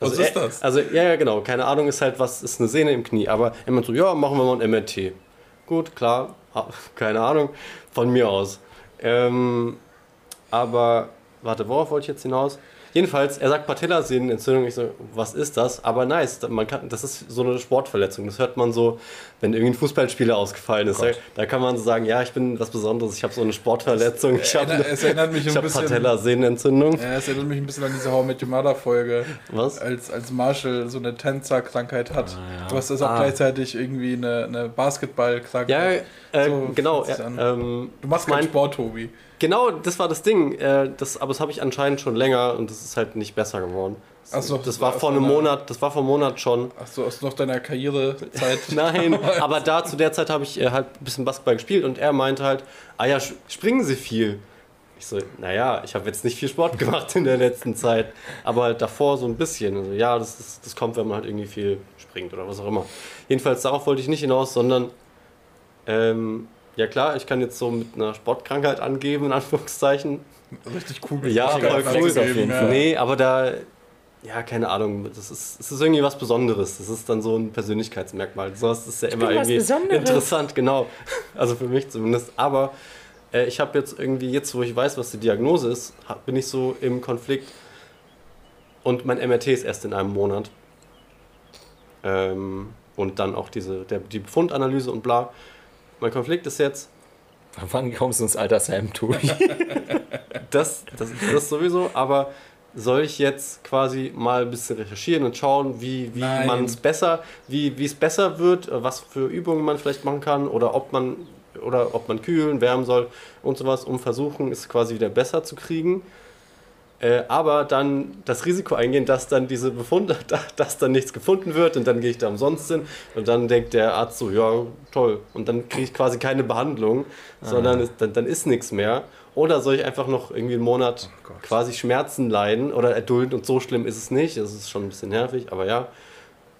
Was also, ist er- das? Also, ja, ja, genau. Keine Ahnung, ist halt, was ist eine Sehne im Knie. Aber er meint so, ja, machen wir mal ein MRT. Gut, klar, keine Ahnung, von mir aus. Ähm, aber, warte, worauf wollte ich jetzt hinaus? Jedenfalls, er sagt Patellasehnenentzündung. Ich so, was ist das? Aber nice, man kann, das ist so eine Sportverletzung. Das hört man so, wenn irgendwie ein Fußballspieler ausgefallen ist. Da, da kann man so sagen, ja, ich bin was Besonderes, ich habe so eine Sportverletzung. Ich habe hab bisschen- Patellasehnenentzündung. Ja, es erinnert mich ein bisschen an diese How Met Your Mother Folge. Was? Als, als Marshall so eine Tänzerkrankheit hat. ja. Du hast das auch Ah. gleichzeitig irgendwie eine, eine Basketballkrankheit. Ja, äh, So genau. an. ähm, Du machst mein- keinen Sport, Tobi. Genau, das war das Ding. Äh, das, aber das habe ich anscheinend schon länger und das ist halt nicht besser geworden. Ach so, das war vor einem Monat, das war vor einem Monat schon. Achso, aus noch deiner Karrierezeit. Nein, aber da zu der Zeit habe ich äh, halt ein bisschen Basketball gespielt und er meinte halt, ah ja, springen Sie viel. Ich so, naja, ich habe jetzt nicht viel Sport gemacht in der letzten Zeit, aber halt davor so ein bisschen. Also, ja, das, das, das kommt, wenn man halt irgendwie viel springt oder was auch immer. Jedenfalls darauf wollte ich nicht hinaus, sondern ähm, ja klar, ich kann jetzt so mit einer Sportkrankheit angeben, in Anführungszeichen. Richtig cool. Ja, voll cool. Auf jeden ja. Fall. Nee, aber da, ja, keine Ahnung, das ist, das ist irgendwie was Besonderes. Das ist dann so ein Persönlichkeitsmerkmal. Sowas ist ja immer irgendwie Besonderes. interessant, genau. Also für mich zumindest. Aber äh, ich habe jetzt irgendwie, jetzt wo ich weiß, was die Diagnose ist, hab, bin ich so im Konflikt. Und mein MRT ist erst in einem Monat. Ähm, und dann auch diese, der, die Befundanalyse und bla. Mein Konflikt ist jetzt, Wann kommst du ins Altersheim, Tobi? das, das, das sowieso, aber soll ich jetzt quasi mal ein bisschen recherchieren und schauen, wie, wie man es besser, wie wie es besser wird, was für Übungen man vielleicht machen kann oder ob man oder ob man kühlen, wärmen soll und sowas, um versuchen, es quasi wieder besser zu kriegen. Äh, aber dann das Risiko eingehen, dass dann diese Befunde, da- dass dann nichts gefunden wird und dann gehe ich da umsonst hin und dann denkt der Arzt so, ja, toll. Und dann kriege ich quasi keine Behandlung, sondern es, dann, dann ist nichts mehr. Oder soll ich einfach noch irgendwie einen Monat Oh quasi Schmerzen leiden oder erdulden und so schlimm ist es nicht. Es ist schon ein bisschen nervig, aber ja.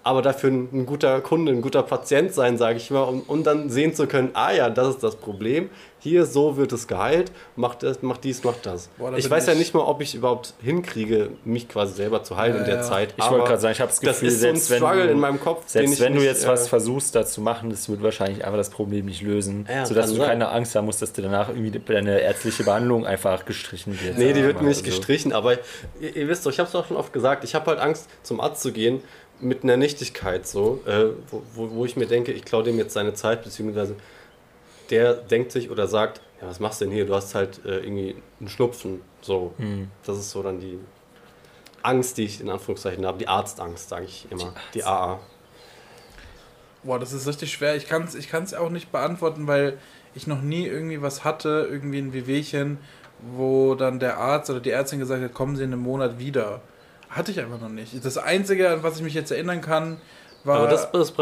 Aber dafür ein, ein guter Kunde, ein guter Patient sein, sage ich mal, um, um dann sehen zu können, ah ja, das ist das Problem. Hier, so wird es geheilt. Macht das, macht dies, macht das. Boah, da ich weiß ja ich- nicht mal, ob ich überhaupt hinkriege, mich quasi selber zu heilen Ja, in der ja. Zeit. Ich wollte gerade sagen, ich habe das Gefühl, das ist so ein selbst wenn Struggle du- in meinem Kopf. den Selbst ich wenn du nicht, jetzt was äh, versuchst, da zu machen, das wird wahrscheinlich einfach das Problem nicht lösen. Ja, sodass du sein. keine Angst haben musst, dass dir danach irgendwie deine ärztliche Behandlung einfach gestrichen wird. Nee, die wird Also- mir nicht gestrichen, aber ihr, ihr wisst doch, ich habe es auch schon oft gesagt, ich habe halt Angst, zum Arzt zu gehen mit einer Nichtigkeit so, äh, wo, wo, wo ich mir denke, ich klaue dem jetzt seine Zeit, beziehungsweise der denkt sich oder sagt, ja, was machst du denn hier? Du hast halt äh, irgendwie einen Schnupfen. So, Hm. das ist so dann die Angst, die ich in Anführungszeichen habe, die Arztangst, sage ich immer, die AA. Boah, das ist richtig schwer. Ich kann es ich kann's auch nicht beantworten, weil ich noch nie irgendwie was hatte, irgendwie ein Wehwehchen, wo dann der Arzt oder die Ärztin gesagt hat, kommen Sie in einem Monat wieder. Hatte ich einfach noch nicht. Das Einzige, an was ich mich jetzt erinnern kann, war... Aber das ist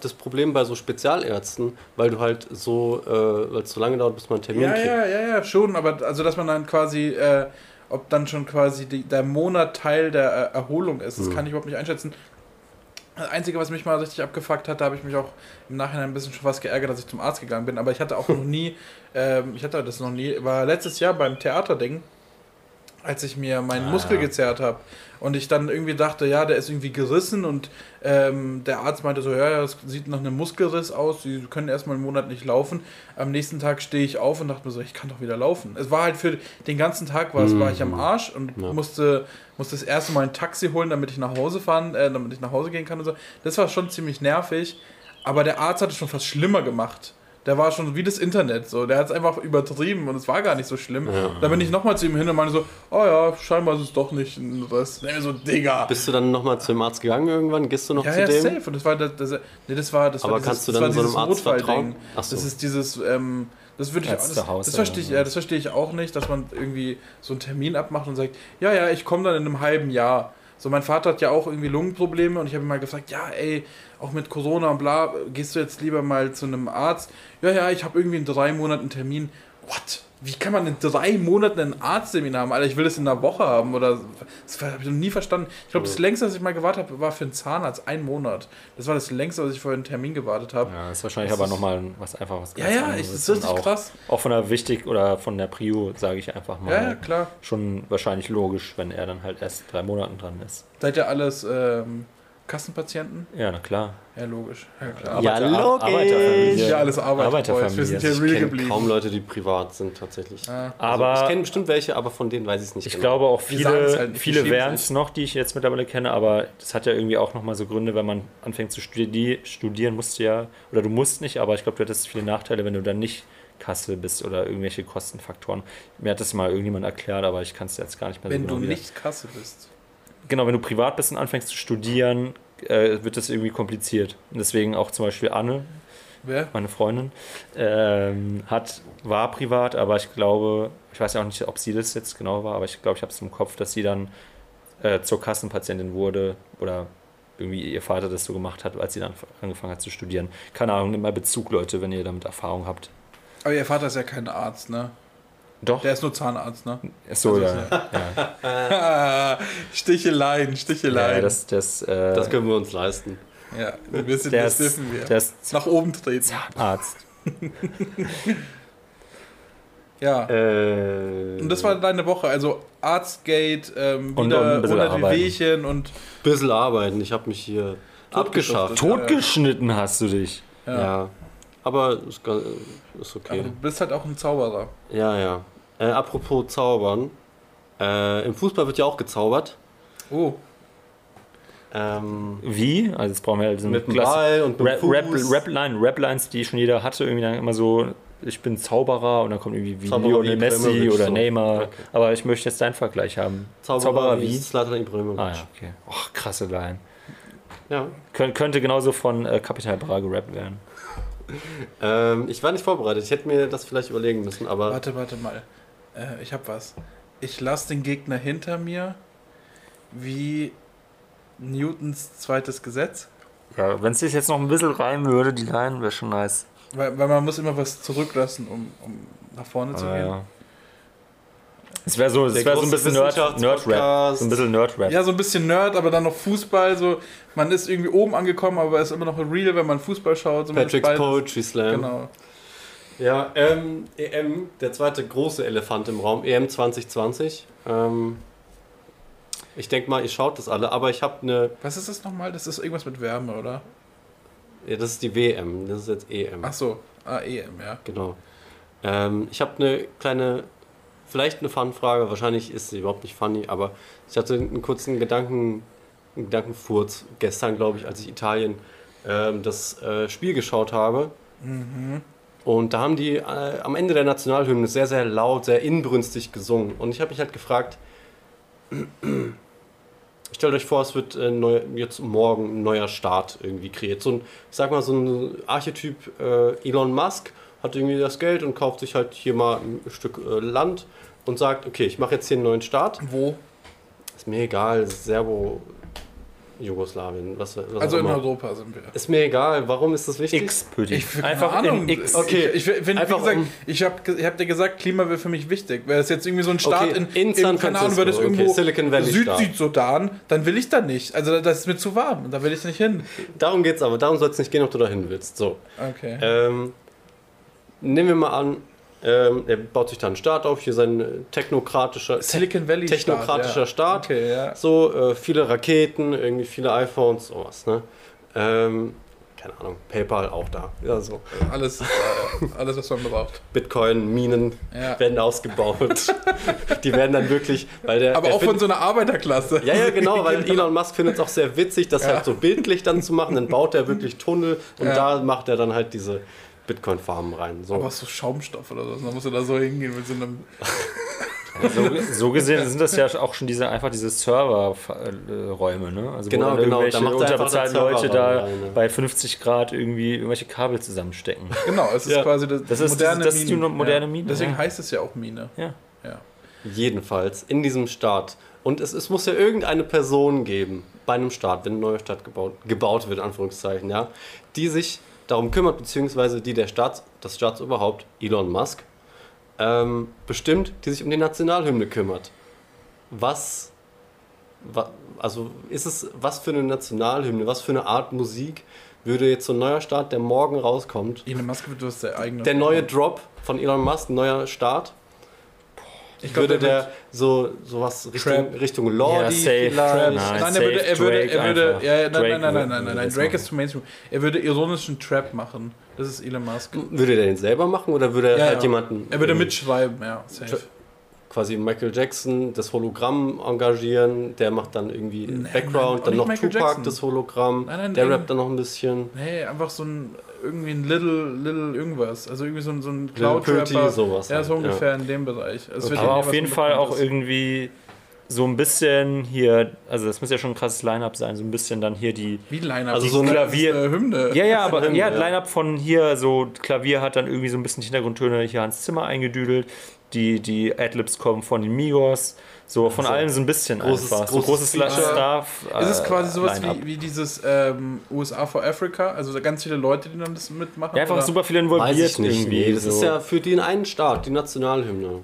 das Problem bei so Spezialärzten, weil du halt so, äh, weil es so lange dauert, bis man einen Termin ja, kriegt. ja, ja, ja, schon, aber also, dass man dann quasi, äh, ob dann schon quasi die, der Monat Teil der äh, Erholung ist, das Mhm. kann ich überhaupt nicht einschätzen. Das Einzige, was mich mal richtig abgefuckt hat, da habe ich mich auch im Nachhinein ein bisschen schon fast geärgert, dass ich zum Arzt gegangen bin, aber ich hatte auch noch nie, ähm, ich hatte das noch nie, war letztes Jahr beim Theaterding, als ich mir meinen Ah, Muskel ja. gezerrt habe und ich dann irgendwie dachte, ja, der ist irgendwie gerissen und ähm, der Arzt meinte so, ja, das sieht nach einem Muskelriss aus, sie können erstmal einen Monat nicht laufen. Am nächsten Tag stehe ich auf und dachte mir so, ich kann doch wieder laufen. Es war halt für den ganzen Tag war, es, war ich am Arsch und Ja. musste, musste das erste Mal ein Taxi holen, damit ich nach Hause fahren, äh, damit ich nach Hause gehen kann und so. Das war schon ziemlich nervig, aber der Arzt hat es schon fast schlimmer gemacht. Der war schon wie das Internet, so. Der hat es einfach übertrieben und es war gar nicht so schlimm. Ja. Da bin ich nochmal zu ihm hin und meinte so, oh ja, scheinbar ist es doch nicht ein Riss. Nee, so, Digga. Bist du dann nochmal zum Arzt gegangen irgendwann? Gehst du noch ja, zu ja, dem? safe. Und das war das, das, nee, das war das Aber war dieses, kannst du das dann so einem Arzt vertrauen? So. Das ist dieses, ähm, das würde ich das, Ärztehaus das oder verstehe ich, ja, das verstehe ich auch nicht, dass man irgendwie so einen Termin abmacht und sagt, ja, ja, ich komme dann in einem halben Jahr. So, mein Vater hat ja auch irgendwie Lungenprobleme und ich habe ihm mal gefragt, ja, ey, auch mit Corona und bla, gehst du jetzt lieber mal zu einem Arzt? Ja, ja, ich habe irgendwie in drei Monaten einen Termin. What? Wie kann man in drei Monaten einen Arzttermin haben? Alter, ich will das in einer Woche haben oder das habe ich noch nie verstanden. Ich glaube, das längste, was ich mal gewartet habe, war für einen Zahnarzt ein Monat. Das war das längste, was ich für einen Termin gewartet habe. Ja, ist wahrscheinlich Das aber nochmal was einfach was Ja, ja, ich, das ist richtig auch, krass. Auch von der Wichtig oder von der Prio, sage ich einfach mal. Ja, ja, klar. Schon wahrscheinlich logisch, wenn er dann halt erst drei Monaten dran ist. Seid ihr alles ähm, Kassenpatienten? Ja, na klar. Ja, logisch. Ja, klar. Ja, logisch. Arbeiterfamilie. Ja, alles Arbeiterboys. Wir sind hier Ich real kenne geblieben. kaum Leute, die privat sind tatsächlich. Ja. Also, Aber ich kenne bestimmt welche, aber von denen weiß ich es nicht Ich genau. glaube auch viele, halt viele wären es noch, die ich jetzt mittlerweile kenne, aber das hat ja irgendwie auch nochmal so Gründe, wenn man anfängt zu studieren, studieren musst du ja, oder du musst nicht, aber ich glaube, du hättest viele Nachteile, wenn du dann nicht Kasse bist oder irgendwelche Kostenfaktoren. Mir hat das mal irgendjemand erklärt, aber ich kann es jetzt gar nicht mehr Wenn so du genau wieder- nicht Kasse bist. Genau, wenn du privat bist und anfängst zu studieren, äh, wird das irgendwie kompliziert. Und deswegen auch zum Beispiel Anne, Wer? meine Freundin, ähm, hat, war privat, aber ich glaube, ich weiß ja auch nicht, ob sie das jetzt genau war, aber ich glaube, ich habe es im Kopf, dass sie dann äh, zur Kassenpatientin wurde oder irgendwie ihr Vater das so gemacht hat, als sie dann angefangen hat zu studieren. Keine Ahnung, nimmt mal Bezug, Leute, wenn ihr damit Erfahrung habt. Aber ihr Vater ist ja kein Arzt, ne? Doch, Der ist nur Zahnarzt, ne? ist so, also ja. ja. Sticheleien, Sticheleien. ja das, das, äh, das können wir uns leisten. ja, wir sind, der das ist, dürfen wir. der ist Nach oben treten. Arzt. Ja. Äh, Und das war deine Woche, also Arztgate, ähm, wieder und ein bisschen unter die arbeiten. Wehchen und bisschen arbeiten. Ich habe mich hier abgeschafft. Totgeschnitten hast du dich. ja. Ja. Aber ist, ist Aber okay. du bist halt auch ein Zauberer. Ja, ja. Äh, apropos Zaubern. Äh, Im Fußball wird ja auch gezaubert. Oh, Ähm, Wie? Also jetzt brauchen wir halt so mit Ball und mit Rap, dem Rap, Fuß. Rap-Line, Rap-Lines, die schon jeder hatte, irgendwie dann immer so, ich bin Zauberer und dann kommt irgendwie wie Zauberer Lionel wie Messi oder so. Neymar. Okay. Aber ich möchte jetzt deinen Vergleich haben. Zauberer, wie Zlatan Ibrahimovic. Ah ja, okay. Och, krasse Line. Ja. Kön könnte genauso von äh, Capital Bra gerappt werden. Ähm, ich war nicht vorbereitet. Ich hätte mir das vielleicht überlegen müssen, aber warte, warte mal. Äh, ich hab was. Ich lasse den Gegner hinter mir wie Newtons zweites Gesetz. Ja, wenn es sich jetzt noch ein bisschen reimen würde, die Line, wäre schon nice. Weil, weil man muss immer was zurücklassen, um, um nach vorne zu Ah, gehen. ja. Es wäre so, es wär so ein bisschen Nerd, Nerd-Rap. So ein bisschen Nerd-Rap. Ja, so ein bisschen Nerd, aber dann noch Fußball. So, man ist irgendwie oben angekommen, aber ist immer noch real, wenn man Fußball schaut. zumindest Patrick's. Poetry Slam. Genau. Ja, ähm, EM, der zweite große Elefant im Raum, EM 2020. Ähm, ich denke mal, ihr schaut das alle, aber ich habe eine. Was ist das nochmal? Das ist irgendwas mit Wärme, oder? Ja, das ist die WM, das ist jetzt EM. Ach so, ah, EM, ja. Genau. Ähm, ich habe eine kleine, vielleicht eine Fun-Frage, wahrscheinlich ist sie überhaupt nicht funny, aber ich hatte einen kurzen Gedanken, einen Gedankenfurz gestern, glaube ich, als ich Italien ähm, das äh, Spiel geschaut habe. Und da haben die äh, am Ende der Nationalhymne sehr, sehr laut, sehr inbrünstig gesungen. Und ich habe mich halt gefragt, stellt euch vor, es wird äh, neu, jetzt morgen ein neuer Start irgendwie kreiert. So ein, ich sag mal, so ein Archetyp äh, Elon Musk hat irgendwie das Geld und kauft sich halt hier mal ein Stück äh, Land und sagt, okay, ich mache jetzt hier einen neuen Start. Wo? Ist mir egal, Serbo, Jugoslawien, was, was Also auch in immer. Europa sind wir. Ist mir egal, warum ist das wichtig? X, Pödi. Ich keine Einfach Ahnung. in X. Okay, ich, ich, find, einfach gesagt, um- ich habe ich hab dir gesagt, Klima wäre für mich wichtig. Wäre es jetzt irgendwie so ein Start Okay, in, in San keine Ahnung, wäre das okay, irgendwo Silicon Valley Süd Staat. Südsudan, dann will ich da nicht. Also das ist mir zu warm, da will ich nicht hin. Darum geht's aber, darum soll es nicht gehen, ob du dahin willst. So. Okay. Ähm, nehmen wir mal an, ähm, er baut sich da einen Staat auf, hier sein äh, technokratischer, Silicon Valley technokratischer Staat. Staat. Ja. Okay, ja. So, äh, viele Raketen, irgendwie viele iPhones, sowas, ne? Ähm, keine Ahnung, PayPal auch da. Ja, so. Alles, äh, alles, was man braucht. Bitcoin, Minen Ja. werden ausgebaut. Die werden dann wirklich, weil der. Aber er auch von findet- so einer Arbeiterklasse. ja, ja, genau, weil Elon Musk findet es auch sehr witzig, das Ja. halt so bildlich dann zu machen. Dann baut er wirklich Tunnel und Ja. da macht er dann halt diese Bitcoin-Farmen rein. So. Aber so Schaumstoff oder so. Dann musst du da so hingehen mit so einem. So, so gesehen sind das ja auch schon diese einfach diese Serverräume, ne? Also Genau, wo dann genau, irgendwelche da er unterbezahlten Leute da rein, ne? bei 50 Grad irgendwie irgendwelche Kabel zusammenstecken. Genau, es ist Ja. quasi das, Das ist moderne die- das ist die Mine. moderne ja. Mine, Deswegen ja. heißt es ja auch Mine. Ja. Ja. Jedenfalls in diesem Staat. Und es, es muss ja irgendeine Person geben bei einem Staat, wenn eine neue Stadt gebaut, gebaut wird, Anführungszeichen, ja, die sich darum kümmert, beziehungsweise die der Staats, das Staatsoberhaupt Elon Musk ähm, bestimmt, die sich um die Nationalhymne kümmert. Was, wa, also ist es, was für eine Nationalhymne, was für eine Art Musik würde jetzt so ein neuer Staat, der morgen rauskommt, Elon Musk wird das der eigene. der neue Drop von Elon Musk, ein neuer Start, ich glaub, würde der der so sowas Richtung, Trap. Richtung Lordi Ja, safe. vielleicht? Nein, Nein, er würde, er würde, Drake er würde, ja, nein, nein, nein, nein, nein, nein, das Drake machen. ist zu Mainstream. Er würde ironischen Trap machen. Das ist Elon Musk. Würde der den selber machen oder würde er Ja, halt ja. jemanden Er würde mitschreiben, ja, safe. Quasi Michael Jackson das Hologramm engagieren, der macht dann irgendwie Nein, Background, nein, dann noch Michael Tupac Jackson. das Hologramm, Nein, nein, der nein. rappt dann noch ein bisschen. Nee, einfach so ein, irgendwie ein Little, Little irgendwas. Also irgendwie so ein, so ein Cloud-Rapper. sowas Ja, halt, so ungefähr in dem Bereich. Es wird Aber ja auf jeden Fall auch Unbekanntes. irgendwie so ein bisschen hier, also das muss ja schon ein krasses Line-Up sein, so ein bisschen dann hier die. Wie Line-Up. Also so ein Klavier- Äh, Hymne. Ja, ja, aber Film, ja, ja. Line-Up von hier, so Klavier hat dann irgendwie so ein bisschen die Hintergrundtöne hier Hans Zimmer eingedüdelt. Die, die Adlibs kommen von den Migos. So von Also, allem so ein bisschen großes- einfach. So großes großes La- Feature. Staff. Ist es äh, quasi sowas Line-Up. wie, wie dieses ähm, USA for Africa? Also ganz viele Leute, die dann das mitmachen? Ja, einfach oder? super viel Weiß involviert ich nicht. irgendwie. Nee, das so. ist ja für den einen Staat, die Nationalhymne.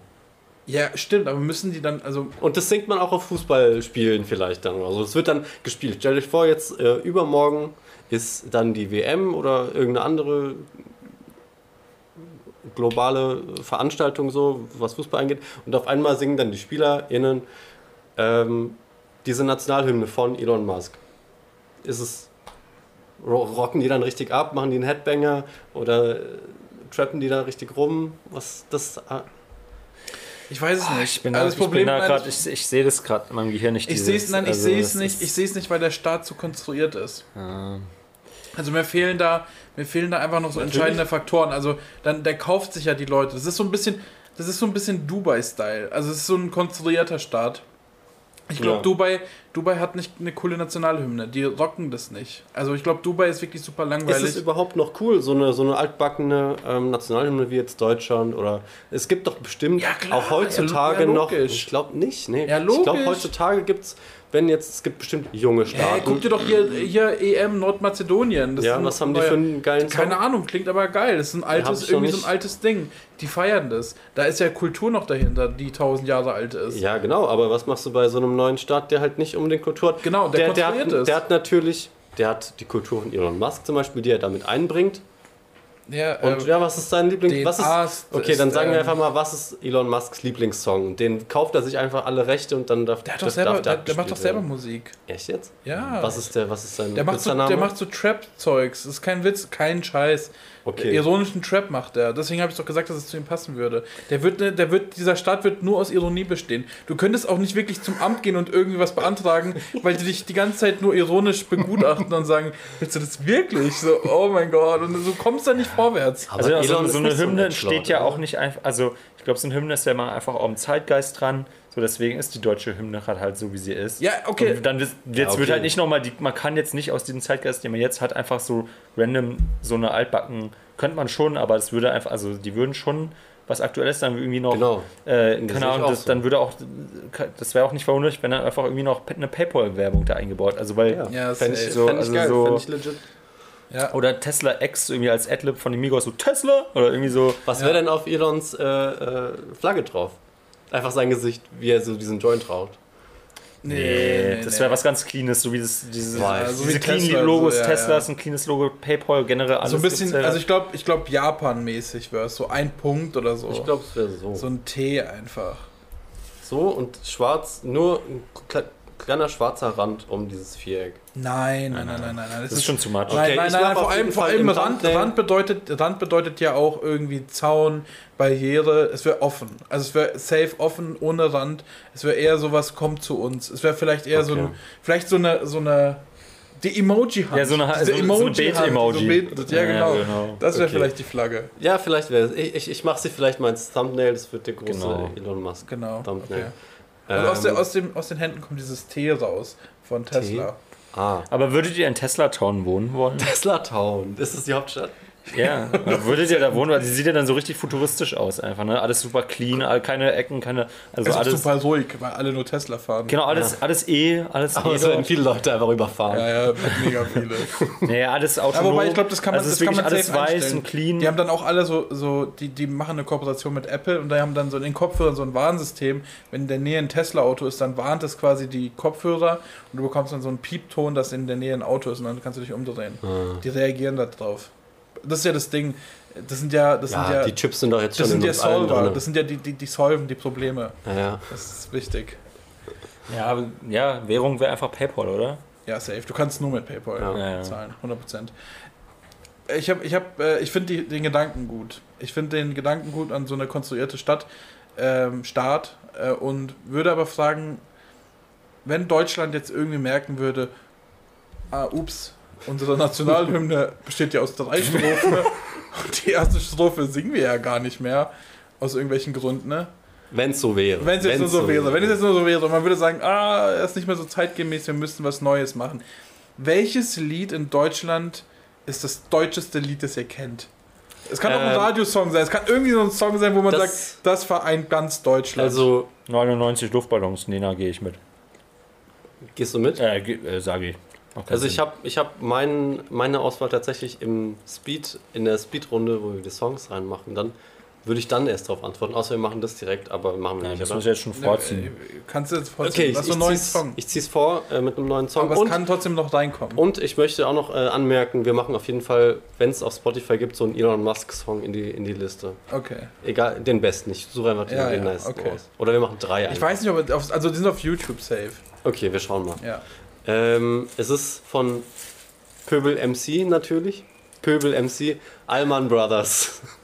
Ja, stimmt, aber müssen die dann, also Und das singt man auch auf Fußballspielen vielleicht dann. Also es wird dann gespielt. Stell dich vor, jetzt äh, übermorgen ist dann die WM oder irgendeine andere globale Veranstaltung so, was Fußball angeht. Und auf einmal singen dann die SpielerInnen ähm, diese Nationalhymne von Elon Musk. Ist es. ro- Rocken die dann richtig ab, machen die einen Headbanger oder äh, trappen die da richtig rum? Was das. ah, ich weiß es Ah, nicht. Ich bin also da, das Problem, grad, ich, ich, ich sehe das gerade in meinem Gehirn nicht. ich sehe es, nein, ich also sehe es nicht, ich sehe es nicht, weil der Staat so konstruiert ist. Ah. Also mir fehlen da, mir fehlen da einfach noch so Natürlich. entscheidende Faktoren. Also dann, der kauft sich ja die Leute. Das ist so ein bisschen, das ist so ein bisschen Dubai-Style. Also es ist so ein konstruierter Staat. Ich glaube, Ja. Dubai, Dubai hat nicht eine coole Nationalhymne. Die rocken das nicht. Also ich glaube, Dubai ist wirklich super Ist langweilig. es überhaupt noch cool, so eine, so eine altbackene ähm, Nationalhymne wie jetzt Deutschland? Oder es gibt doch bestimmt Ja, klar, auch heutzutage ja, noch. Ich glaube nicht, nee. Ich glaube, heutzutage gibt es wenn jetzt, es gibt bestimmt junge Staaten. guck dir doch hier, hier EM Nordmazedonien. Das ja, ist ein was haben die für einen geilen Song? Keine Ahnung, klingt aber geil. Das ist ein altes, irgendwie so ein altes Ding. Die feiern das. Da ist ja Kultur noch dahinter, die tausend Jahre alt ist. Ja, genau, aber was machst du bei so einem neuen Staat, der halt nicht unbedingt Kultur hat? Genau, der der, der, hat, ist. der hat natürlich, der hat die Kultur von Elon Musk zum Beispiel, die er damit einbringt. Ja, Und äh, ja, was ist sein Lieblings... Was ist, okay, dann sagen wir ähm, einfach mal, was ist Elon Musks Lieblingssong? Den kauft er sich einfach alle Rechte und dann darf der, hat doch selber, darf der, der macht doch selber werden. Musik. Echt jetzt? Ja. Was ist der, was ist sein Der macht, so, der macht so Trap-Zeugs. Das ist kein Witz, kein Scheiß. Okay. Ironischen Trap macht er. Deswegen habe ich doch gesagt, dass es zu ihm passen würde. Der wird, ne- der wird, dieser Staat wird nur aus Ironie bestehen. Du könntest auch nicht wirklich zum Amt gehen und irgendwie was beantragen, weil die dich die ganze Zeit nur ironisch begutachten und sagen, willst du das wirklich? So, oh mein Gott. Und du kommst da nicht vorwärts. Aber Also ja, so, so eine so Hymne Edgelord, steht ja oder? auch nicht einfach, also ich glaube, so eine Hymne ist ja immer einfach auch im Zeitgeist dran. So deswegen ist die deutsche Hymne gerade halt so, wie sie ist. Ja, okay. Und dann wird, jetzt okay. wird halt nicht nochmal, man kann jetzt nicht aus diesem Zeitgeist, den man jetzt hat, einfach so random so eine altbacken, könnte man schon, aber es würde einfach, also die würden schon was Aktuelles dann irgendwie noch, Genau. äh, Das keine Ahnung, das, so. dann würde auch, das wäre auch nicht verwunderlich, wenn dann einfach irgendwie noch eine Paypal-Werbung da eingebaut, also weil, Ja, Ja, fänd ich. So, fänd ich also geil, so- fänd ich legit. Ja. oder Tesla X irgendwie als Adlib von den Migos, so Tesla oder irgendwie so, Was Ja. wäre denn auf Elons äh, äh, Flagge drauf? Einfach sein Gesicht, wie er so diesen Joint raucht. Nee, das wäre was ganz Cleanes, so wie das, dieses, Ja, so diese wie clean Tesla, Logos, so, ja, Tesla ist ein cleanes Logo, PayPal generell alles. So ein bisschen, ja. also ich glaube, ich glaube Japan-mäßig wäre es so ein Punkt oder so. Ich glaube, es wäre so. so ein T einfach. So und schwarz, nur ein kleiner schwarzer Rand um dieses Viereck. Nein, nein, nein, nein, nein. nein. das ist schon zu much. Okay, Nein, nein, nein, vor allem, vor allem Rand, Rand, bedeutet, Rand bedeutet ja auch irgendwie Zaun, Barriere. Es wäre offen. Also es wäre safe offen, ohne Rand. Es wäre eher sowas, kommt zu uns. Es wäre vielleicht eher so, vielleicht so eine, so eine, die Emoji-Hand. Ja, so eine- Diese so- so eine Emoji-Hand, Bet-Emoji. so. Ja, Ja, genau. genau. Das wäre Okay. vielleicht die Flagge. Ja, vielleicht wäre es. Ich, ich, ich mache sie vielleicht mal ins Thumbnail, das wird der große Genau. Elon Musk. Genau. Thumbnail. Okay. Und aus, der, Ähm, aus, dem, aus den Händen kommt dieses T raus von Tesla. ah. Aber würdet ihr in Tesla Town wohnen wollen? Tesla Town, ist das die Hauptstadt? Ja. Würdet ihr da wohnen? Weil die sieht ja dann so richtig futuristisch aus einfach, ne? Alles super clean, keine Ecken, keine. Also ist auch alles. super ruhig, weil alle nur Tesla fahren. Genau, alles, alles eh, alles Aber eh. es werden viele Leute einfach überfahren. Ja, ja, mega viele. Naja, alles autonom. Ja, wobei ich glaube, das kann man, also es das ist kann man alles safe weiß einstellen. und clean. Die haben dann auch alle so, so die, die machen eine Kooperation mit Apple und die haben dann so in den Kopfhörern so ein Warnsystem. Wenn in der Nähe ein Tesla-Auto ist, dann warnt es quasi die Kopfhörer und du bekommst dann so einen Piepton, dass in der Nähe ein Auto ist und dann kannst du dich umdrehen. Ah. Die reagieren da drauf. Das ist ja das Ding. Das sind ja, das Ja, sind ja, die Chips sind doch jetzt das schon sind in ja Solver. drin. Das sind ja die, die, die solven die Probleme. ja, ja. Das ist wichtig. ja, aber- ja, Währung wäre einfach PayPal, oder? Ja, safe. Du kannst nur mit PayPal Ja. Zahlen, 100%. Ich, hab, ich, hab, äh, ich finde den Gedanken gut. Ich finde den Gedanken gut an so eine konstruierte Stadt, ähm, Staat äh, und würde aber fragen, wenn Deutschland jetzt irgendwie merken würde, ah, ups, unsere Nationalhymne besteht ja aus drei Strophen und die erste Strophe singen wir ja gar nicht mehr, aus irgendwelchen Gründen, ne? Wenn es so wäre. Wenn es jetzt nur Wenn's so wäre. Wenn es jetzt nur so wäre und man würde sagen, ah, er ist nicht mehr so zeitgemäß, wir müssten was Neues machen. Welches Lied in Deutschland ist das deutscheste Lied, das ihr kennt? Es kann auch ein Ähm, Radiosong sein, es kann irgendwie so ein Song sein, wo man das- sagt, das vereint ganz Deutschland. Also, 99 Luftballons, nee, da gehe ich mit. gehst du mit? Äh, äh sage ich. Keinen Also ich habe ich hab mein, meine Auswahl tatsächlich im Speed, in der Speedrunde, wo wir die Songs reinmachen, dann würde ich dann erst darauf antworten. Außer wir machen das direkt, aber machen wir Ja, nicht, das muss ich jetzt schon vorziehen. äh, Kannst du jetzt Okay, vorziehen? ich, Was ich, einen neuen Song. ich zieh's vor äh, mit einem neuen Song. Aber es Und, kann trotzdem noch reinkommen. und ich möchte auch noch äh, anmerken, wir machen auf jeden Fall, wenn es auf Spotify gibt, so einen Elon Musk-Song in die, in die Liste. Okay. Egal, den besten. Ich suche einfach den, Ja, den ja, nicesten okay. aus. Oder wir machen drei Ich einfach. weiß nicht, ob auf, also die sind auf YouTube safe. Okay, wir schauen mal. Ja. Ähm, es ist von Pöbel MC natürlich. Pöbel MC, Allman Brothers.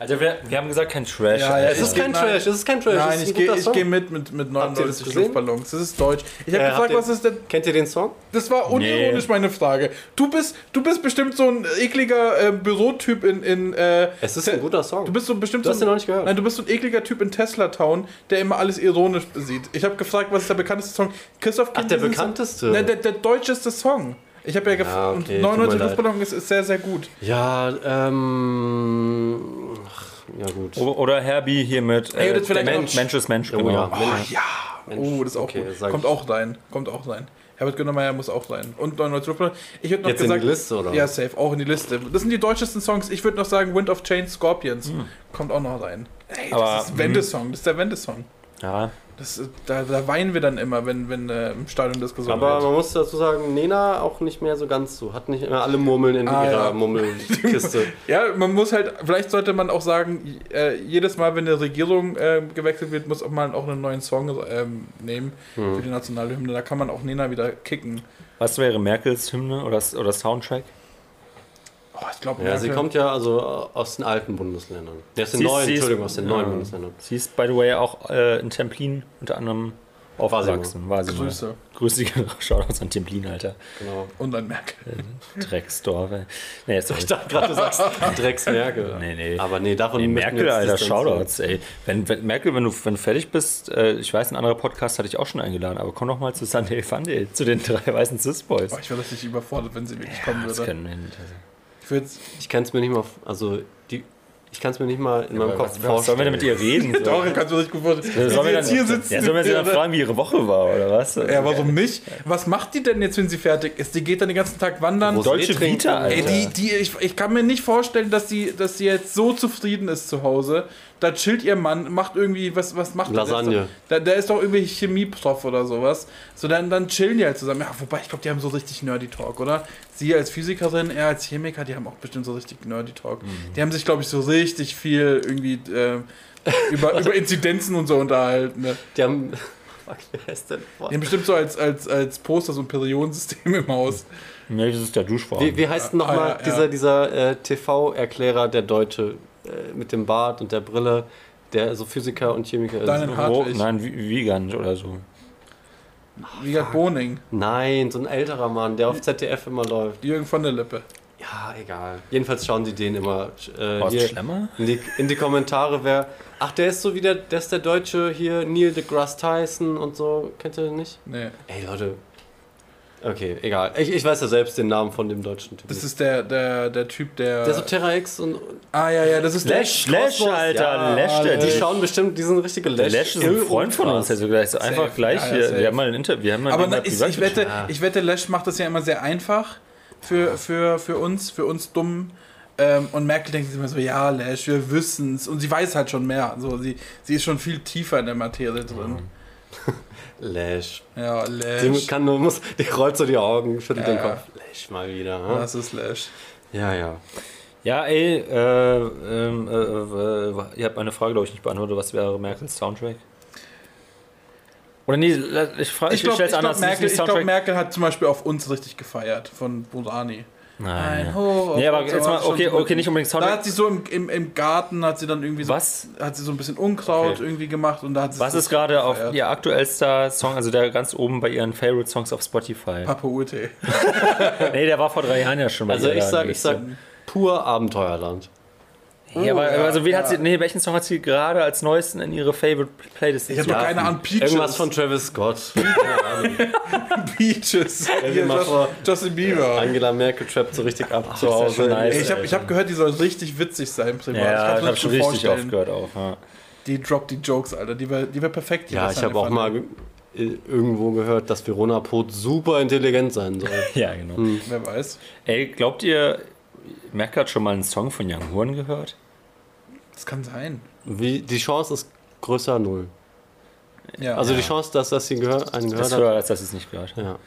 Also wir, wir haben gesagt, kein Trash. Ja, ja, Es ist ich- kein. Trash, es ist kein Trash. Nein, ich gehe geh mit, mit, mit Habt ihr das 99 gesehen? Luftballons. Das ist deutsch. Ich habe Äh, gefragt, was ist denn Kennt ihr den Song? Das war unironisch meine Frage. Du bist, du bist bestimmt so ein ekliger äh, Bürotyp in. in äh, Es ist ein guter Song. du bist so bestimmt Du hast so den ein, noch nicht gehört. Nein, du bist so ein ekliger Typ in Tesla Town, der immer alles ironisch sieht. Ich habe gefragt, was ist der bekannteste Song? Christoph Ach, kennt der bekannteste. Song? Nein, der, der deutscheste Song. Ich habe ja gefragt. Ja, okay, und tut mir 99 leid. Luftballons ist, ist sehr, sehr gut. Ja, ähm. Ach, ja, gut. O- Oder Herbie hier mit äh, das vielleicht der Mensch. Mensch ist Mensch, Oh genau. ja, Oh ja. Mensch. Oh, das ist auch Okay, gut. Kommt auch rein. Kommt auch rein. Herbert Grönemeyer muss auch rein. Und 99 Luftballon. Ich hätte noch Jetzt in gesagt. die Liste, oder? Ja, safe, auch in die Liste. Das sind die deutschesten Songs. Ich würde noch sagen, Wind of Change Scorpions. Kommt auch noch rein. Ey, Aber, das ist Wendesong. Das ist der Wendesong. Ja, Das, ist- da, da weinen wir dann immer, wenn, wenn äh, im Stadion das gesungen Aber wird. man muss dazu sagen, Nena auch nicht mehr so ganz so. Hat nicht immer alle Murmeln in Ah, ihrer ja. Murmelkiste. Ja, man muss halt, vielleicht sollte man auch sagen, äh, jedes Mal, wenn eine Regierung äh, gewechselt wird, muss auch man auch einen neuen Song ähm, nehmen Hm. für die Nationalhymne. Da kann man auch Nena wieder kicken. was wäre Merkels Hymne oder, oder Soundtrack? Oh, ich glaube, Ja, sie kommt ja also aus den alten Bundesländern. Ja, aus den Sie ist- neuen, ist- Entschuldigung, aus den ja. neuen Bundesländern. Sie ist, by the way, auch äh, in Templin unter anderem aufgewachsen. War sie mal. Grüße. Grüße, Shoutouts an Templin, Alter. Genau. Und dann Merkel. Drecksdorf. ey. Nee, sorry. Ich dachte gerade, du sagst Drecks Merkel. Nee, nee. Aber nee, davon Nee, Merkel, jetzt Alter. Shoutouts, ey. Wenn, wenn, Merkel, wenn du, wenn du fertig bist, äh, ich weiß, ein anderer Podcast hatte ich auch schon eingeladen, aber komm doch mal zu Sunday Funday, zu den drei weißen Cis-Boys. Oh, ich wäre richtig überfordert, wenn sie wirklich kommen das würde. können wir nicht. Also. Ich Ich kann es mir nicht mal, also die, ich kann es mir nicht mal in meinem Kopf Was, vorstellen. sollen wir denn mit ihr reden? So? Doch, ich kann es mir richtig gut vorstellen. Ja, sollen wir dann, hier sitzt. ja, sollen wir sie dann fragen, wie ihre Woche war, oder was? Ja, warum nicht? Was macht die denn jetzt, wenn sie fertig ist? Die geht dann den ganzen Tag wandern. Rosé Deutsche. Vita, Alter. Ey, die, die, ich, ich kann mir nicht vorstellen, dass sie, dass sie jetzt so zufrieden ist zu Hause. Da chillt ihr Mann, macht irgendwie, was, was macht der? Lasagne. Da, der ist doch irgendwie Chemieprof oder sowas. So, dann, dann chillen die halt zusammen. Ja, wobei, ich glaube, die haben so richtig Nerdy Talk, oder? Sie als Physikerin, er als Chemiker, die haben auch bestimmt so richtig Nerdy Talk. Mhm. Die haben sich, glaube ich, so richtig viel irgendwie äh, über, über Inzidenzen und so unterhalten. Ne? Die haben. Fuck, wer ist denn? Die haben bestimmt so als, als, als Poster so ein Periodensystem im Haus. Nee, das ist der Duschvorhang. Wie, wie heißt denn Ah, nochmal ja, ja. dieser, dieser äh, TV-Erklärer, der Deutsche äh, mit dem Bart und der Brille, der so Physiker und Chemiker ist? Deinen Ro- Hartwig. Nein, Wi- Wiegand oder so. Wiegald Boning, Nein, so ein älterer Mann, der auf ZDF immer läuft. Jürgen von der Lippe. Ja, egal. Jedenfalls schauen sie den immer äh, Horst hier Schlemmer? in die, in die Kommentare, wer. Ach, der ist so wie der, der ist der Deutsche hier, Neil deGrasse Tyson und so. Kennt ihr den nicht? Nee. Ey, Leute. Okay, egal. Ich, ich weiß ja selbst den Namen von dem deutschen Typen. Das ist der, der, der Typ, der. der so Terra X und. ah, ja, ja, das ist Lash, Lash, Kosmos, Alter, ja, Lash, der Die Typ. schauen bestimmt, die sind richtige Der Lash. Lash ist ein Freund von uns, also gleich so einfach gleich. Ja, ja, wir, wir haben mal ein Interview, wir haben mal Aber na, ich, privat ich, wette, ich wette, Lash macht das ja immer sehr einfach für, für, für uns, für uns Dummen. Ähm, und Merkel denkt sich immer so, ja, Lash, wir wissen's. Und sie weiß halt schon mehr. So, sie, sie ist schon viel tiefer in der Materie drin. Lash. Ja, Die Lash. kann nur, muss, die rollt so die Augen, schüttelt Ja, den. Kopf. Lash mal wieder. hm? Das ist Lash. Ja, ja. Ja, ey, äh, ähm, äh, äh, ihr habt meine Frage, glaube ich, nicht beantwortet. Was wäre Merkels Soundtrack? Oder nee, ich frage, Ich ich, glaube, stell's glaub, anders. Merkel, ich glaub, Soundtrack. Merkel hat zum Beispiel auf uns richtig gefeiert von Burani. Nein. ja. Ho, Nee, aber jetzt mal, schon okay, okay, nicht unbedingt Da Soundtrack. hat sie so im, im, im Garten, hat sie dann irgendwie so, Was? hat sie so ein bisschen Unkraut Okay. irgendwie gemacht und da hat sie Was ist gerade auf ihr aktuellster Song, also der ganz oben bei ihren Favorite Songs auf Spotify? Papa Ute. Nee, der war vor drei Jahren ja schon bei Also ich da sag, ich sag pur Abenteuerland. Ja, aber ja, also wen hat ja. sie, nee, welchen Song hat sie gerade als neuesten in ihre Favorite Playlist? Ich habe doch keine Ahnung, Peaches. Irgendwas von Travis Scott. Peaches. Just, vor. Justin Bieber. Angela Merkel trappt so richtig ab zu ist ja Hause. nice. Ich habe ich hab gehört, die soll richtig witzig sein privat. Ja, ich mir habe schon richtig vorstellen. oft gehört auch. Ja. Die droppt die Jokes, Alter. Die wäre die wär perfekt. Ja, ich habe auch mal irgendwo gehört, dass Verona Pot super intelligent sein soll. ja, genau. Wer weiß. Ey, glaubt ihr, Merkel hat schon mal einen Song von Young Horn gehört? Das kann sein. Wie, die Chance ist größer null. Ja. Also die. Chance, dass das sie gehört, einen Das gehört hat. höher, als dass sie es nicht gehört hat. Ja.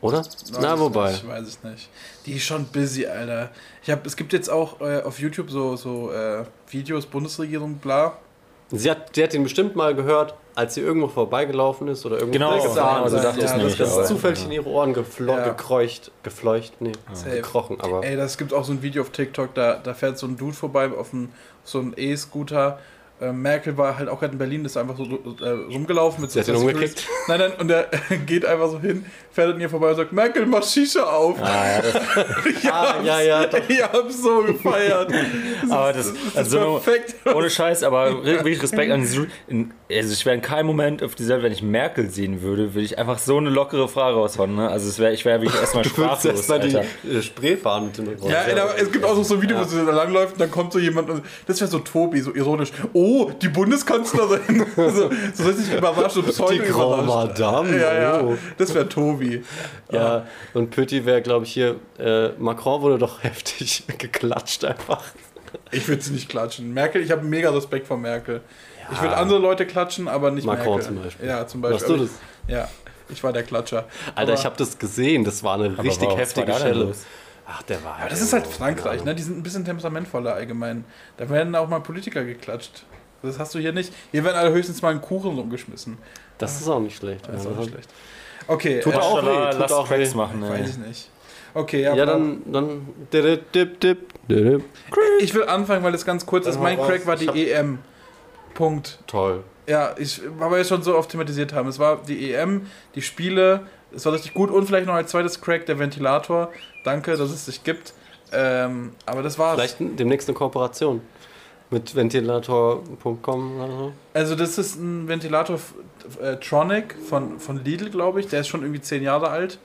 Oder? Weiß Na, ich wobei. Nicht, weiß ich nicht. Die ist schon busy, Alter. Ich hab, es gibt jetzt auch äh, auf YouTube so, so äh, Videos, Bundesregierung, bla. Sie hat, die hat ihn bestimmt mal gehört, als sie irgendwo vorbeigelaufen ist oder irgendwo Genau, weggefahren genau, so ist. dachte das, nämlich das auch. ist zufällig in ihre Ohren geflo Ja. gekreucht, gefleucht, nee, Safe. gekrochen, aber Ey, das gibt auch so ein Video auf TikTok, da, da fährt so ein Dude vorbei auf einem, so einem E-Scooter. Äh, Merkel war halt auch gerade in Berlin, ist einfach so äh, rumgelaufen mit ihn Security. umgekickt. Nein, nein, und er geht einfach so hin, fährt an ihr vorbei und sagt, Merkel, mach Shisha auf. Ah, ja, das, ich Ah, hab's, ja, ja, doch. ich hab's so gefeiert. aber das, Das ist also, perfekt. ohne Scheiß, aber wirklich Respekt an diese, in, Also ich wäre in keinem Moment auf dieser Welt, wenn ich Merkel sehen würde, würde ich einfach so eine lockere Frage raushauen. Ne? Also es wär, ich wäre wirklich erstmal Du würdest sprachlos, erstmal die äh, Spree fahren mit dem Ja, aber es gibt auch so, ein Video, wo sie da langläuft und dann kommt so jemand und das wäre so Tobi, so ironisch. Oh, die Bundeskanzlerin. so, so richtig überrascht und pseudo Die Grand. Madame. Ja, ja, oh. das wäre Tobi. Ja, und Pötti wäre, glaube ich, hier. Äh, Macron wurde doch heftig geklatscht einfach. Ich würde sie nicht klatschen. Merkel, ich habe mega Respekt vor Merkel. Ich würde andere Leute klatschen, aber nicht Macron Merkel. zum Beispiel. Ja, zum Beispiel. Warst du Aber das? Ja, ich war der Klatscher. Alter, aber, ich habe das gesehen. Das war eine richtig? Was heftige los? Ach, der war. aber das ist halt Frankreich, ne? Die sind ein bisschen temperamentvoller allgemein. Da werden auch mal Politiker geklatscht. Das hast du hier nicht. Hier werden alle höchstens mal einen Kuchen umgeschmissen. Das ist auch nicht schlecht. Das ist auch nicht schlecht. Okay, Tut äh, auch weh, tut lass auch Cracks weh. machen, ey. weiß ich nicht. Okay, ja, Ja, dann. dann dip, dip, dip, dip. Ich will anfangen, weil es ganz kurz ist. Mein. Crack war die EM. Punkt. Toll. Ja, ich, weil wir es schon so oft thematisiert haben. Es war die EM, die Spiele, es war richtig gut und vielleicht noch als zweites Crack der Ventilator. Danke, dass es dich gibt. Ähm, aber das war's. Vielleicht demnächst eine Kooperation mit ventilator.com oder so. Also das ist ein Ventilator äh, Tronic von, von Lidl, glaube ich. Der ist schon irgendwie zehn Jahre alt.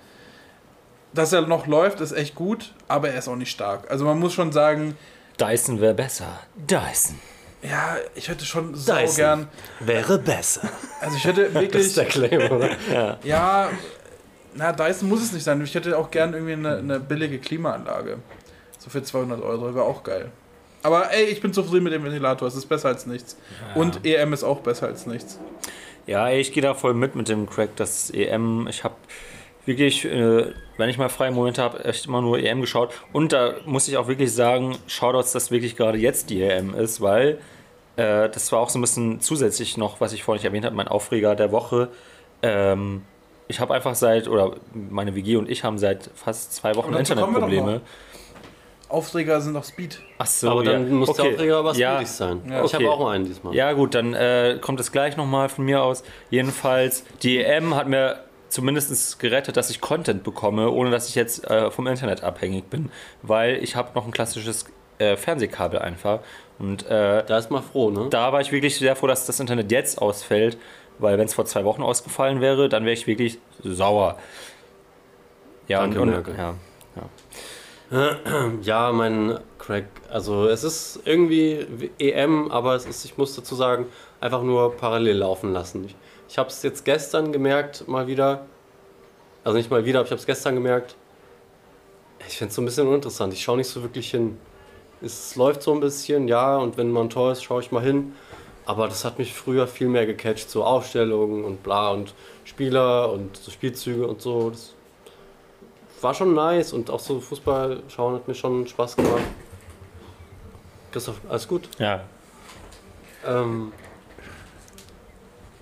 Dass er noch läuft, ist echt gut, aber er ist auch nicht stark. Also man muss schon sagen, Dyson wäre besser. Dyson. Ja, ich hätte schon so Dyson. gern. Wäre besser. Also ich hätte Das ist der wirklich. Claim, oder? Ja, na, Dyson muss es nicht sein. Ich hätte auch gern irgendwie eine, eine billige Klimaanlage. So für 200 Euro wäre auch geil. Aber ey, ich bin zufrieden mit dem Ventilator. Es ist besser als nichts. Und EM ist auch besser als nichts. Ja, ey, ich gehe da voll mit mit dem Crack, das EM. Ich habe wirklich, äh, wenn ich mal freie Momente habe, echt immer nur EM geschaut. Und da muss ich auch wirklich sagen, Shoutouts, dass wirklich gerade jetzt die EM ist, weil äh, das war auch so ein bisschen zusätzlich noch, was ich vorhin nicht erwähnt habe, mein Aufreger der Woche. Ähm, ich habe einfach seit, oder meine WG und ich haben seit fast zwei Wochen Internetprobleme. Aufreger sind auch Speed. Ach so, Aber dann ja. muss okay. der Aufreger aber ja. speedig sein. Ja. Ich habe Okay. auch einen diesmal. Ja, gut, dann äh, kommt es gleich nochmal von mir aus. Jedenfalls, die EM hat mir zumindest gerettet, dass ich Content bekomme, ohne dass ich jetzt äh, vom Internet abhängig bin, weil ich habe noch ein klassisches äh, Fernsehkabel einfach. Und äh, Da ist mal froh, ne? da war ich wirklich sehr froh, dass das Internet jetzt ausfällt, weil wenn es vor zwei Wochen ausgefallen wäre, dann wäre ich wirklich sauer. Ja, Danke, und, und ja. Ja, mein Crack, also es ist irgendwie EM, aber es ist, ich muss dazu sagen, einfach nur parallel laufen lassen. Ich, ich habe es jetzt gestern gemerkt, mal wieder. Also nicht mal wieder, aber ich habe es gestern gemerkt. Ich finde es so ein bisschen uninteressant. Ich schaue nicht so wirklich hin. Es läuft so ein bisschen, ja, und wenn man Tor ist, schaue ich mal hin. Aber das hat mich früher viel mehr gecatcht, so Aufstellungen und bla und Spieler und so Spielzüge und so. Das war schon nice und auch so Fußball schauen hat mir schon Spaß gemacht. Christoph, alles gut? ja. Ähm,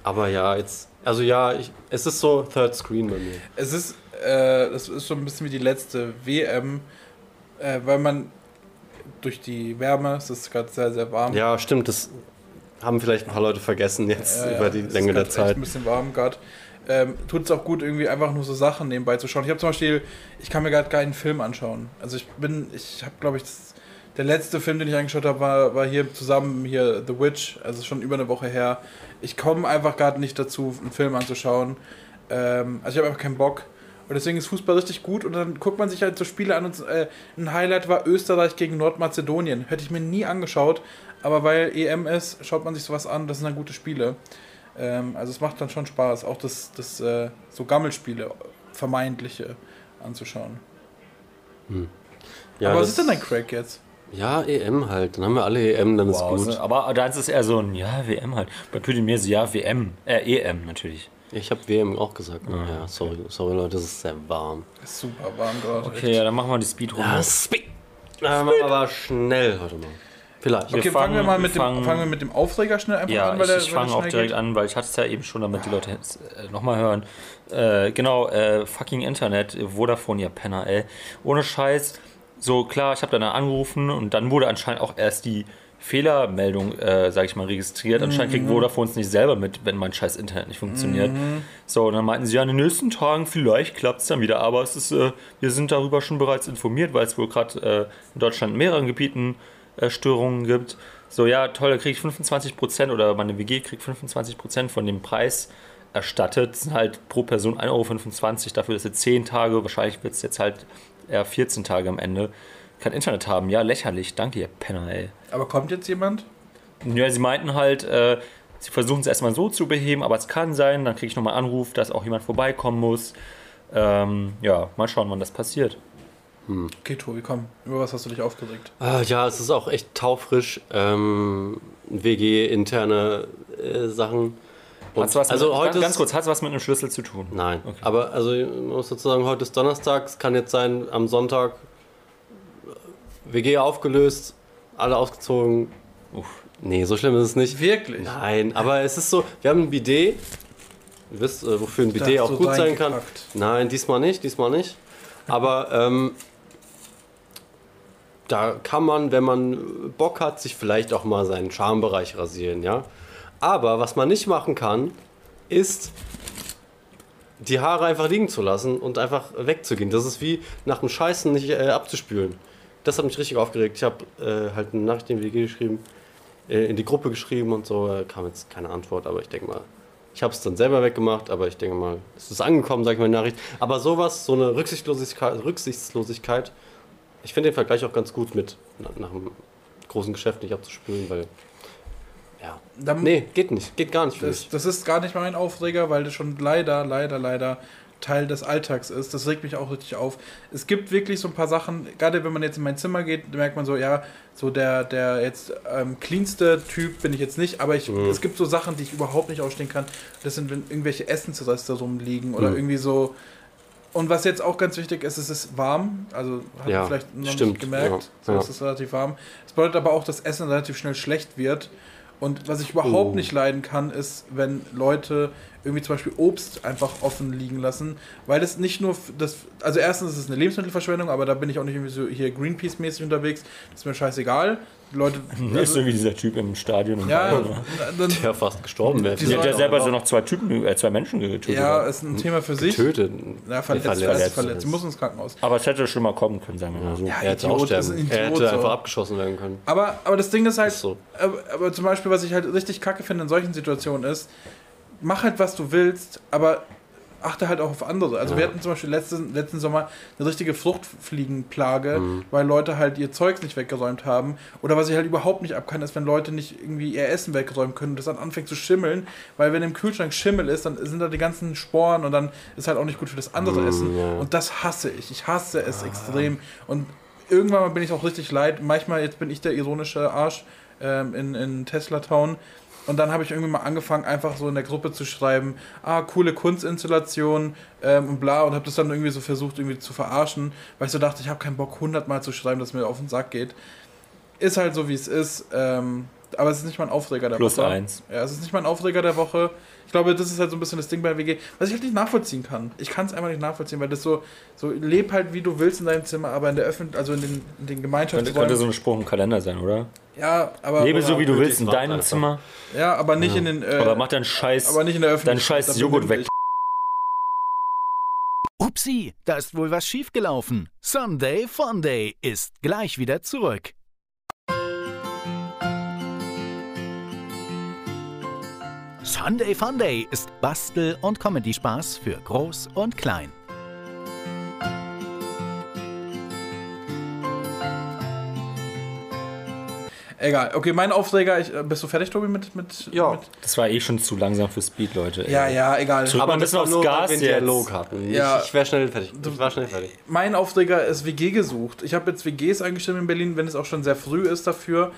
aber ja, jetzt, also ja, ich, es ist so Third Screen bei mir. Es ist, äh, das ist so ein bisschen wie die letzte WM, äh, weil man durch die Wärme, es ist gerade sehr, sehr warm. Ja, stimmt, das haben vielleicht ein paar Leute vergessen jetzt Ja, über die es ist Länge der grad echt Zeit. ein bisschen warm gerade. Ähm, Tut es auch gut, irgendwie einfach nur so Sachen nebenbei zu schauen. Ich habe zum Beispiel, ich kann mir gerade keinen Film anschauen. Also ich bin, ich habe glaube ich, das, der letzte Film, den ich angeschaut habe, war, war hier zusammen hier The Witch, also schon über eine Woche her. Ich komme einfach gerade nicht dazu, einen Film anzuschauen. Ähm, also ich habe einfach keinen Bock. Und deswegen ist Fußball richtig gut und dann guckt man sich halt so Spiele an und äh, ein Highlight war Österreich gegen Nordmazedonien. Hätte ich mir nie angeschaut, aber weil EM ist, schaut man sich sowas an, das sind dann gute Spiele. Ähm, also es macht dann schon Spaß, auch das, das äh, so Gammelspiele, vermeintliche, anzuschauen. Ja, aber was ist denn dein Crack jetzt? Ja, EM halt. Dann haben wir alle EM, dann Wow, ist gut. so- aber da ist es eher so ein, ja, WM halt. Bei Pütti mir so, ja, WM, äh, EM natürlich. Ich habe WM auch gesagt. ja, sorry, sorry Leute, es ist sehr warm. Ist super warm dort. Okay, ja, dann machen wir die Speedrunde. Speed. Ähm, aber schnell heute mal. Vielleicht. Wir Okay, fangen, wir fangen- mal wir mit dem, fangen- fangen wir mit dem Aufreger schnell einfach Ja, an, weil ich, ich fange auch direkt geht. an, weil ich hatte es ja eben schon, damit die Leute jetzt äh, nochmal hören. Äh, genau, äh, fucking Internet, Vodafone, ihr Penner, ey. Ohne Scheiß. So, klar, ich habe dann angerufen und dann wurde anscheinend auch erst die Fehlermeldung, äh, sag ich mal, registriert. Anscheinend kriegt Vodafone es nicht selber mit, wenn mein scheiß Internet nicht funktioniert. So, und dann meinten sie, ja, in den nächsten Tagen vielleicht klappt es dann wieder, aber es ist, äh, wir sind darüber schon bereits informiert, weil es wohl gerade äh, in Deutschland in mehreren Gebieten äh, Störungen gibt. So, ja, toll, da kriege ich 25% oder meine WG kriegt 25% von dem Preis erstattet. Das sind halt pro Person 1,25 Euro dafür, dass sie 10 Tage, wahrscheinlich wird es jetzt halt eher 14 Tage am Ende, kein Internet haben. Ja, lächerlich. Danke, ihr Penner, ey. Aber kommt jetzt jemand? Ja, sie meinten halt, äh, sie versuchen es erstmal so zu beheben, aber es kann sein, dann kriege ich nochmal Anruf, dass auch jemand vorbeikommen muss. Ähm, ja, mal schauen, wann das passiert. Okay, Tobi, komm. Über was hast du dich aufgeregt? Ah, ja, es ist auch echt taufrisch. Ähm, WG-interne äh, Sachen. Und also mit, heute ganz, ganz kurz, hat es was mit einem Schlüssel zu tun? Nein, Okay. aber also man muss sozusagen heute ist Donnerstag, es kann jetzt sein, am Sonntag WG aufgelöst, alle ausgezogen. Uff. Nee, so schlimm ist es nicht. Wirklich? Nein, aber es ist so, wir haben ein Bidet. Ihr wisst, äh, wofür ein Bidet auch so gut sein kann. reingepackt. Nein, diesmal nicht, diesmal nicht. Aber ähm, da kann man, wenn man Bock hat, sich vielleicht auch mal seinen Schambereich rasieren, ja. Aber was man nicht machen kann, ist die Haare einfach liegen zu lassen und einfach wegzugehen. Das ist wie nach dem Scheißen nicht äh, abzuspülen. Das hat mich richtig aufgeregt. Ich habe äh, halt eine Nachricht in die WG geschrieben, äh, in die Gruppe geschrieben und so. Äh, kam jetzt keine Antwort, aber ich denke mal, ich habe es dann selber weggemacht, aber ich denke mal, es ist angekommen, sage ich mal der Nachricht. Aber sowas, so eine Rücksichtslosigkeit, Rücksichtslosigkeit ich finde den Vergleich auch ganz gut mit nach, nach einem großen Geschäft nicht abzuspülen, weil. Ja. Dann- Nee, geht nicht. Geht gar nicht für Das, mich. das ist gar nicht mein Aufreger, weil das schon leider, leider, leider Teil des Alltags ist. Das regt mich auch richtig auf. Es gibt wirklich so ein paar Sachen, gerade wenn man jetzt in mein Zimmer geht, merkt man so, ja, so der, der jetzt ähm, cleanste Typ bin ich jetzt nicht, aber ich, Mhm. es gibt so Sachen, die ich überhaupt nicht ausstehen kann. Das sind, wenn irgendwelche Essensreste rumliegen oder Mhm. irgendwie so. Und was jetzt auch ganz wichtig ist, es ist warm. Also hat Ja, man vielleicht noch stimmt, nicht gemerkt. ja, So ja. ist es relativ warm. Das bedeutet aber auch, dass Essen relativ schnell schlecht wird. Und was ich überhaupt Oh. nicht leiden kann, ist, wenn Leute irgendwie zum Beispiel Obst einfach offen liegen lassen, weil das nicht nur das, also erstens ist es eine Lebensmittelverschwendung, aber da bin ich auch nicht irgendwie so hier Greenpeace-mäßig unterwegs, das ist mir scheißegal. Leute, also, so wie dieser Typ im Stadion. in ja, Bayern, oder? dann, Der fast gestorben wäre. Der, der selber so noch zwei Typen, äh, zwei Menschen getötet ja, ist ein Thema für sich. Getötet. Ja, verletzt, verletzt, verletzt. verletzt, Sie muss ins Krankenhaus. Aber es hätte schon mal kommen können, sagen wir mal so. Ja, Er hätte Idiot, auch ist sterben. Er hätte so. einfach abgeschossen werden können. Aber, aber das Ding ist halt, Ist so. aber zum Beispiel, was ich halt richtig kacke finde in solchen Situationen ist, mach halt, was du willst, aber achte halt auch auf andere. Also Ja. wir hatten zum Beispiel letzten, letzten Sommer eine richtige Fruchtfliegenplage, Mhm. weil Leute halt ihr Zeugs nicht weggeräumt haben. Oder was ich halt überhaupt nicht ab kann, ist, wenn Leute nicht irgendwie ihr Essen wegräumen können und das dann anfängt zu schimmeln, weil wenn im Kühlschrank Schimmel ist, dann sind da die ganzen Sporen und dann ist halt auch nicht gut für das andere Mm, Essen. ja. Und das hasse ich. Ich hasse es extrem. Und irgendwann mal bin ich auch richtig leid. Manchmal, jetzt bin ich der ironische Arsch ähm, in, in Tesla Town. Und dann habe ich irgendwie mal angefangen, einfach so in der Gruppe zu schreiben, ah, coole Kunstinstallation ähm, und bla, und habe das dann irgendwie so versucht, irgendwie zu verarschen, weil ich so dachte, ich habe keinen Bock, hundertmal zu schreiben, dass mir auf den Sack geht. Ist halt so, wie es ist. Ähm, aber es ist nicht mein Aufreger der Plus Woche. eins. Ja, es ist nicht mein Aufreger der Woche. Ich glaube, das ist halt so ein bisschen das Ding bei WG, was ich halt nicht nachvollziehen kann. Ich kann es einfach nicht nachvollziehen, weil das so, so leb halt wie du willst in deinem Zimmer, aber in der Öffentlich also in den, in den Könnte, Gemeinschaftsräumen. könnte so ein Spruch im Kalender sein, oder? Ja, aber Lebe so, wie du willst in deinem einfach. Zimmer, ja, aber nicht in den äh, aber mach deinen Scheiß, aber nicht in der deinen Öffentlichkeit. Scheiß Dafür Joghurt weg. Upsi, da ist wohl was schiefgelaufen. Sunday Funday ist gleich wieder zurück. Sunday Funday ist Bastel- und Comedy-Spaß für Groß und Klein. Egal. Okay, mein Aufreger, ich, äh, bist du fertig, Tobi, mit, mit, Ja. mit Das war eh schon zu langsam für Speed, Leute. ey. Ja, ja, egal. Zurück Aber das bisschen war aufs nur, Gas weil wir einen. Dialog hatten. Ja. Ich, ich wäre schnell fertig. Ich war schnell fertig. Mein Aufreger ist WG gesucht. Ich habe jetzt WGs eingestellt in Berlin, wenn es auch schon sehr früh ist dafür.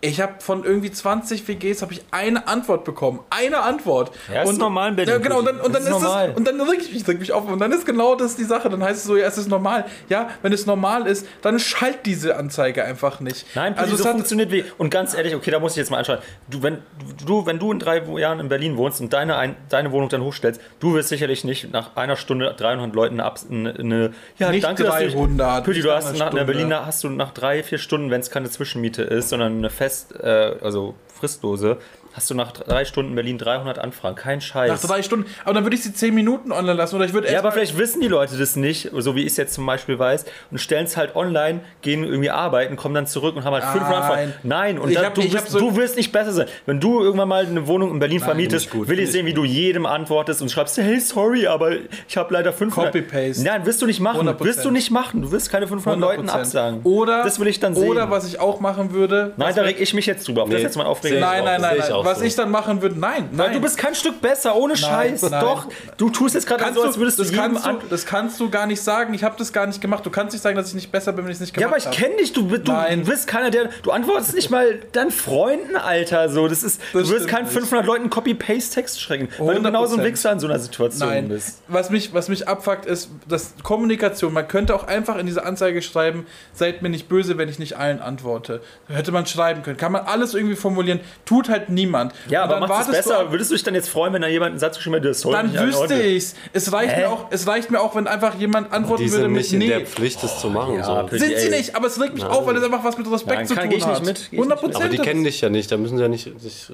Ich habe von irgendwie 20 WGs habe ich eine Antwort bekommen. Eine Antwort. Ja, ist normal in Berlin, Ja, genau. Und dann, und dann ist ist es, und dann reg ich mich, reg mich auf. Und dann ist genau das die Sache. Dann heißt es so, ja, es ist normal. Ja, wenn es normal ist, dann schalt diese Anzeige einfach nicht. Nein, also so funktioniert wie. Und ganz ehrlich, okay, da muss ich jetzt mal anschauen. Du, wenn du, wenn du in drei Jahren in Berlin wohnst und deine, ein, deine Wohnung dann hochstellst, du wirst sicherlich nicht nach einer Stunde 300 Leuten ab, eine, eine ja, Nicht danke, dass 300, du, Pütti, nicht du hast nach Stunde. Berliner hast du nach drei, vier Stunden, wenn es keine Zwischenmiete ist, sondern eine fest, äh, also fristlose, hast du nach drei Stunden Berlin 300 Anfragen. Kein Scheiß. Nach drei Stunden. Aber dann würde ich sie zehn Minuten online lassen. Oder ich würde ja, aber vielleicht wissen die Leute das nicht, so wie ich es jetzt zum Beispiel weiß, und stellen es halt online, gehen irgendwie arbeiten, kommen dann zurück und haben halt 500 Anfragen. Nein, und da, hab- du, wirst, so- du wirst nicht besser sein. Wenn du irgendwann mal eine Wohnung in Berlin vermietest, nicht gut, will ich sehen, wie du jedem antwortest und schreibst, hey, sorry, aber ich habe leider 500. Copy-paste. Nein, wirst du nicht machen. 100%. Wirst du nicht machen. Du wirst keine 500 Leuten 100%. absagen. Oder, das will ich dann sehen. Oder was ich auch machen würde. Nein, da reg ich mich jetzt drüber auf. Das ist Nee, jetzt mein ich Nein, nein, nein, nein. Was so. ich dann machen würde, nein, nein. Du bist kein Stück besser, ohne Scheiß. nein. Doch, du tust jetzt gerade so, als du, würdest du das, kannst an du, das kannst du gar nicht sagen. Ich habe das gar nicht gemacht. Du kannst nicht sagen, dass ich nicht besser bin, wenn ich es nicht Ja, gemacht aber ich habe. kenne dich, du, du Nein. bist keiner, der. Du antwortest nicht mal deinen Freunden, Alter. So, das ist, du wirst keinen nicht. 500 Leuten Copy-Paste-Text schrecken, weil du 100%. genauso ein Wichser in so einer Situation Nein, bist. was mich, was mich abfuckt, ist, dass Kommunikation, man könnte auch einfach in diese Anzeige schreiben, seid mir nicht böse, wenn ich nicht allen antworte. Hätte man schreiben können. Kann man alles irgendwie formulieren, tut halt niemand. Ja, Und aber macht es du besser. ab- Würdest du dich dann jetzt freuen, wenn da jemand einen Satz geschrieben hätte, das soll Dann wüsste ich's. Es reicht, Hä? mir auch, es reicht mir auch, wenn einfach jemand antworten Die würde sind mit nicht in der Nee. Pflicht, das zu machen. Ja, so. Sind sie nicht, aber es regt mich auf, weil das einfach was mit Respekt Nein, zu kann- tun geh ich nicht hat. mit, geh ich nicht 100 mit. Prozent. Aber die kennen dich ja nicht, da müssen sie ja nicht, sich,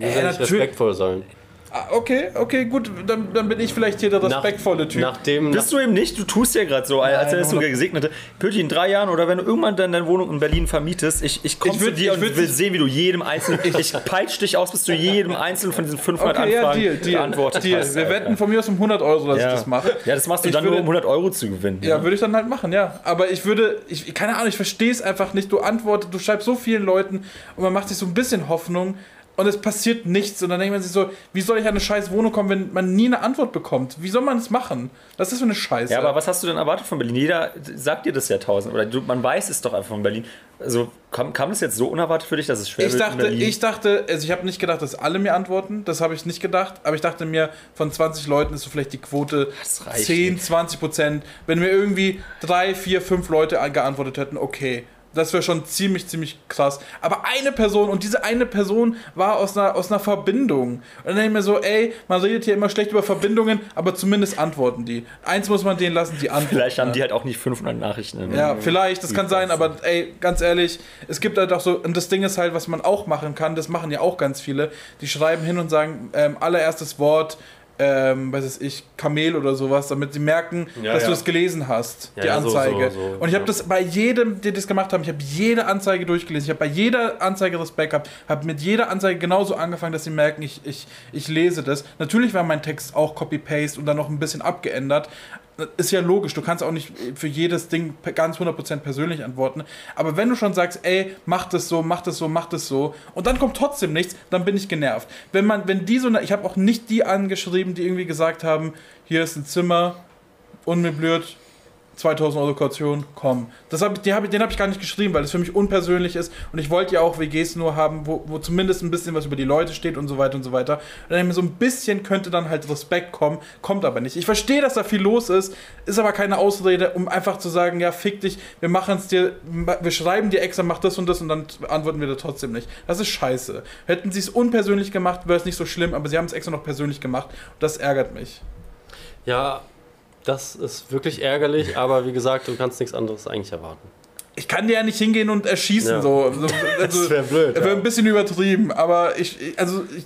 Äh, ja nicht respektvoll sein. Ah, Okay, okay, gut, dann, dann bin ich vielleicht hier der respektvolle Typ. Nachdem, Bist du eben nicht, du tust ja gerade so, als wärst du der 100%. Gesegnete. Pötti, in drei Jahren oder wenn du irgendwann dann deine Wohnung in Berlin vermietest, ich, ich komme zu dir ich und will sehen, wie du jedem einzelnen, ich peitsch dich aus, bis du jedem einzelnen von diesen 500 Okay, ja, Anfragen Deal, Deal, beantwortet Deal. hast. Wir Alter. wetten von mir aus um 100 Euro, dass ja. ich das mache. Ja, das machst du Ich dann nur, würde- um 100 Euro zu gewinnen. Ja, ne? würde ich dann halt machen, ja. Aber ich würde, ich, keine Ahnung, ich verstehe es einfach nicht. Du antwortest, du schreibst so vielen Leuten und man macht sich so ein bisschen Hoffnung und es passiert nichts. Und dann denkt man sich so, wie soll ich an eine scheiß Wohnung kommen, wenn man nie eine Antwort bekommt? Wie soll man es machen? Was ist das für eine Scheiße? Ja, aber was hast du denn erwartet von Berlin? Jeder sagt dir das ja tausend. Oder du, man weiß es doch einfach von Berlin. Also kam, kam das jetzt so unerwartet für dich, dass es schwer ich wird in dachte, Berlin? ich dachte, also ich habe nicht gedacht, dass alle mir antworten. Das habe ich nicht gedacht. Aber ich dachte mir, von 20 Leuten ist so vielleicht die Quote Das reicht 10, nicht. 20 Prozent. Wenn mir irgendwie drei, vier, fünf Leute geantwortet hätten, okay. Das wäre schon ziemlich, ziemlich krass. Aber eine Person, und diese eine Person war aus einer, aus einer Verbindung. Und dann denke ich mir so, ey, man redet hier immer schlecht über Verbindungen, aber zumindest antworten die. Eins muss man denen lassen, die antworten. Vielleicht haben die halt auch nicht 500 Nachrichten. Ja, vielleicht, das kann sein, aber ey, ganz ehrlich, es gibt halt auch so, und das Ding ist halt, was man auch machen kann, das machen ja auch ganz viele, die schreiben hin und sagen, ähm, allererstes Wort, ähm, weiß ich, Kamel oder sowas, damit sie merken, Ja, dass ja. du es gelesen hast, Ja, die ja, so, Anzeige. so, so, und ich habe das bei jedem, die das gemacht haben, ich habe jede Anzeige durchgelesen, ich habe bei jeder Anzeige Respekt gehabt, habe mit jeder Anzeige genauso angefangen, dass sie merken, ich, ich, ich lese das. Natürlich war mein Text auch Copy-Paste und dann noch ein bisschen abgeändert, ist ja logisch, du kannst auch nicht für jedes Ding ganz 100% persönlich antworten. Aber wenn du schon sagst, ey, mach das so, mach das so, mach das so, und dann kommt trotzdem nichts, dann bin ich genervt. Wenn man, wenn die so, ich habe auch nicht die angeschrieben, die irgendwie gesagt haben, hier ist ein Zimmer, unmöbliert, 2000 Euro Kaution, komm. Das hab ich, die hab ich, den habe ich gar nicht geschrieben, weil es für mich unpersönlich ist und ich wollte ja auch WGs nur haben, wo, wo zumindest ein bisschen was über die Leute steht und so weiter und so weiter. Und dann so ein bisschen könnte dann halt Respekt kommen, kommt aber nicht. Ich verstehe, dass da viel los ist, ist aber keine Ausrede, um einfach zu sagen, ja, fick dich, wir machen es dir, wir schreiben dir extra, mach das und das und dann antworten wir da trotzdem nicht. Das ist scheiße. Hätten sie es unpersönlich gemacht, wäre es nicht so schlimm, aber sie haben es extra noch persönlich gemacht und das ärgert mich. Ja, das ist wirklich ärgerlich, aber wie gesagt, du kannst nichts anderes eigentlich erwarten. ich kann dir ja nicht hingehen und erschießen. Ja. So. So, Also, Das wär blöd, Wäre ja. ein bisschen übertrieben, aber ich, also ich,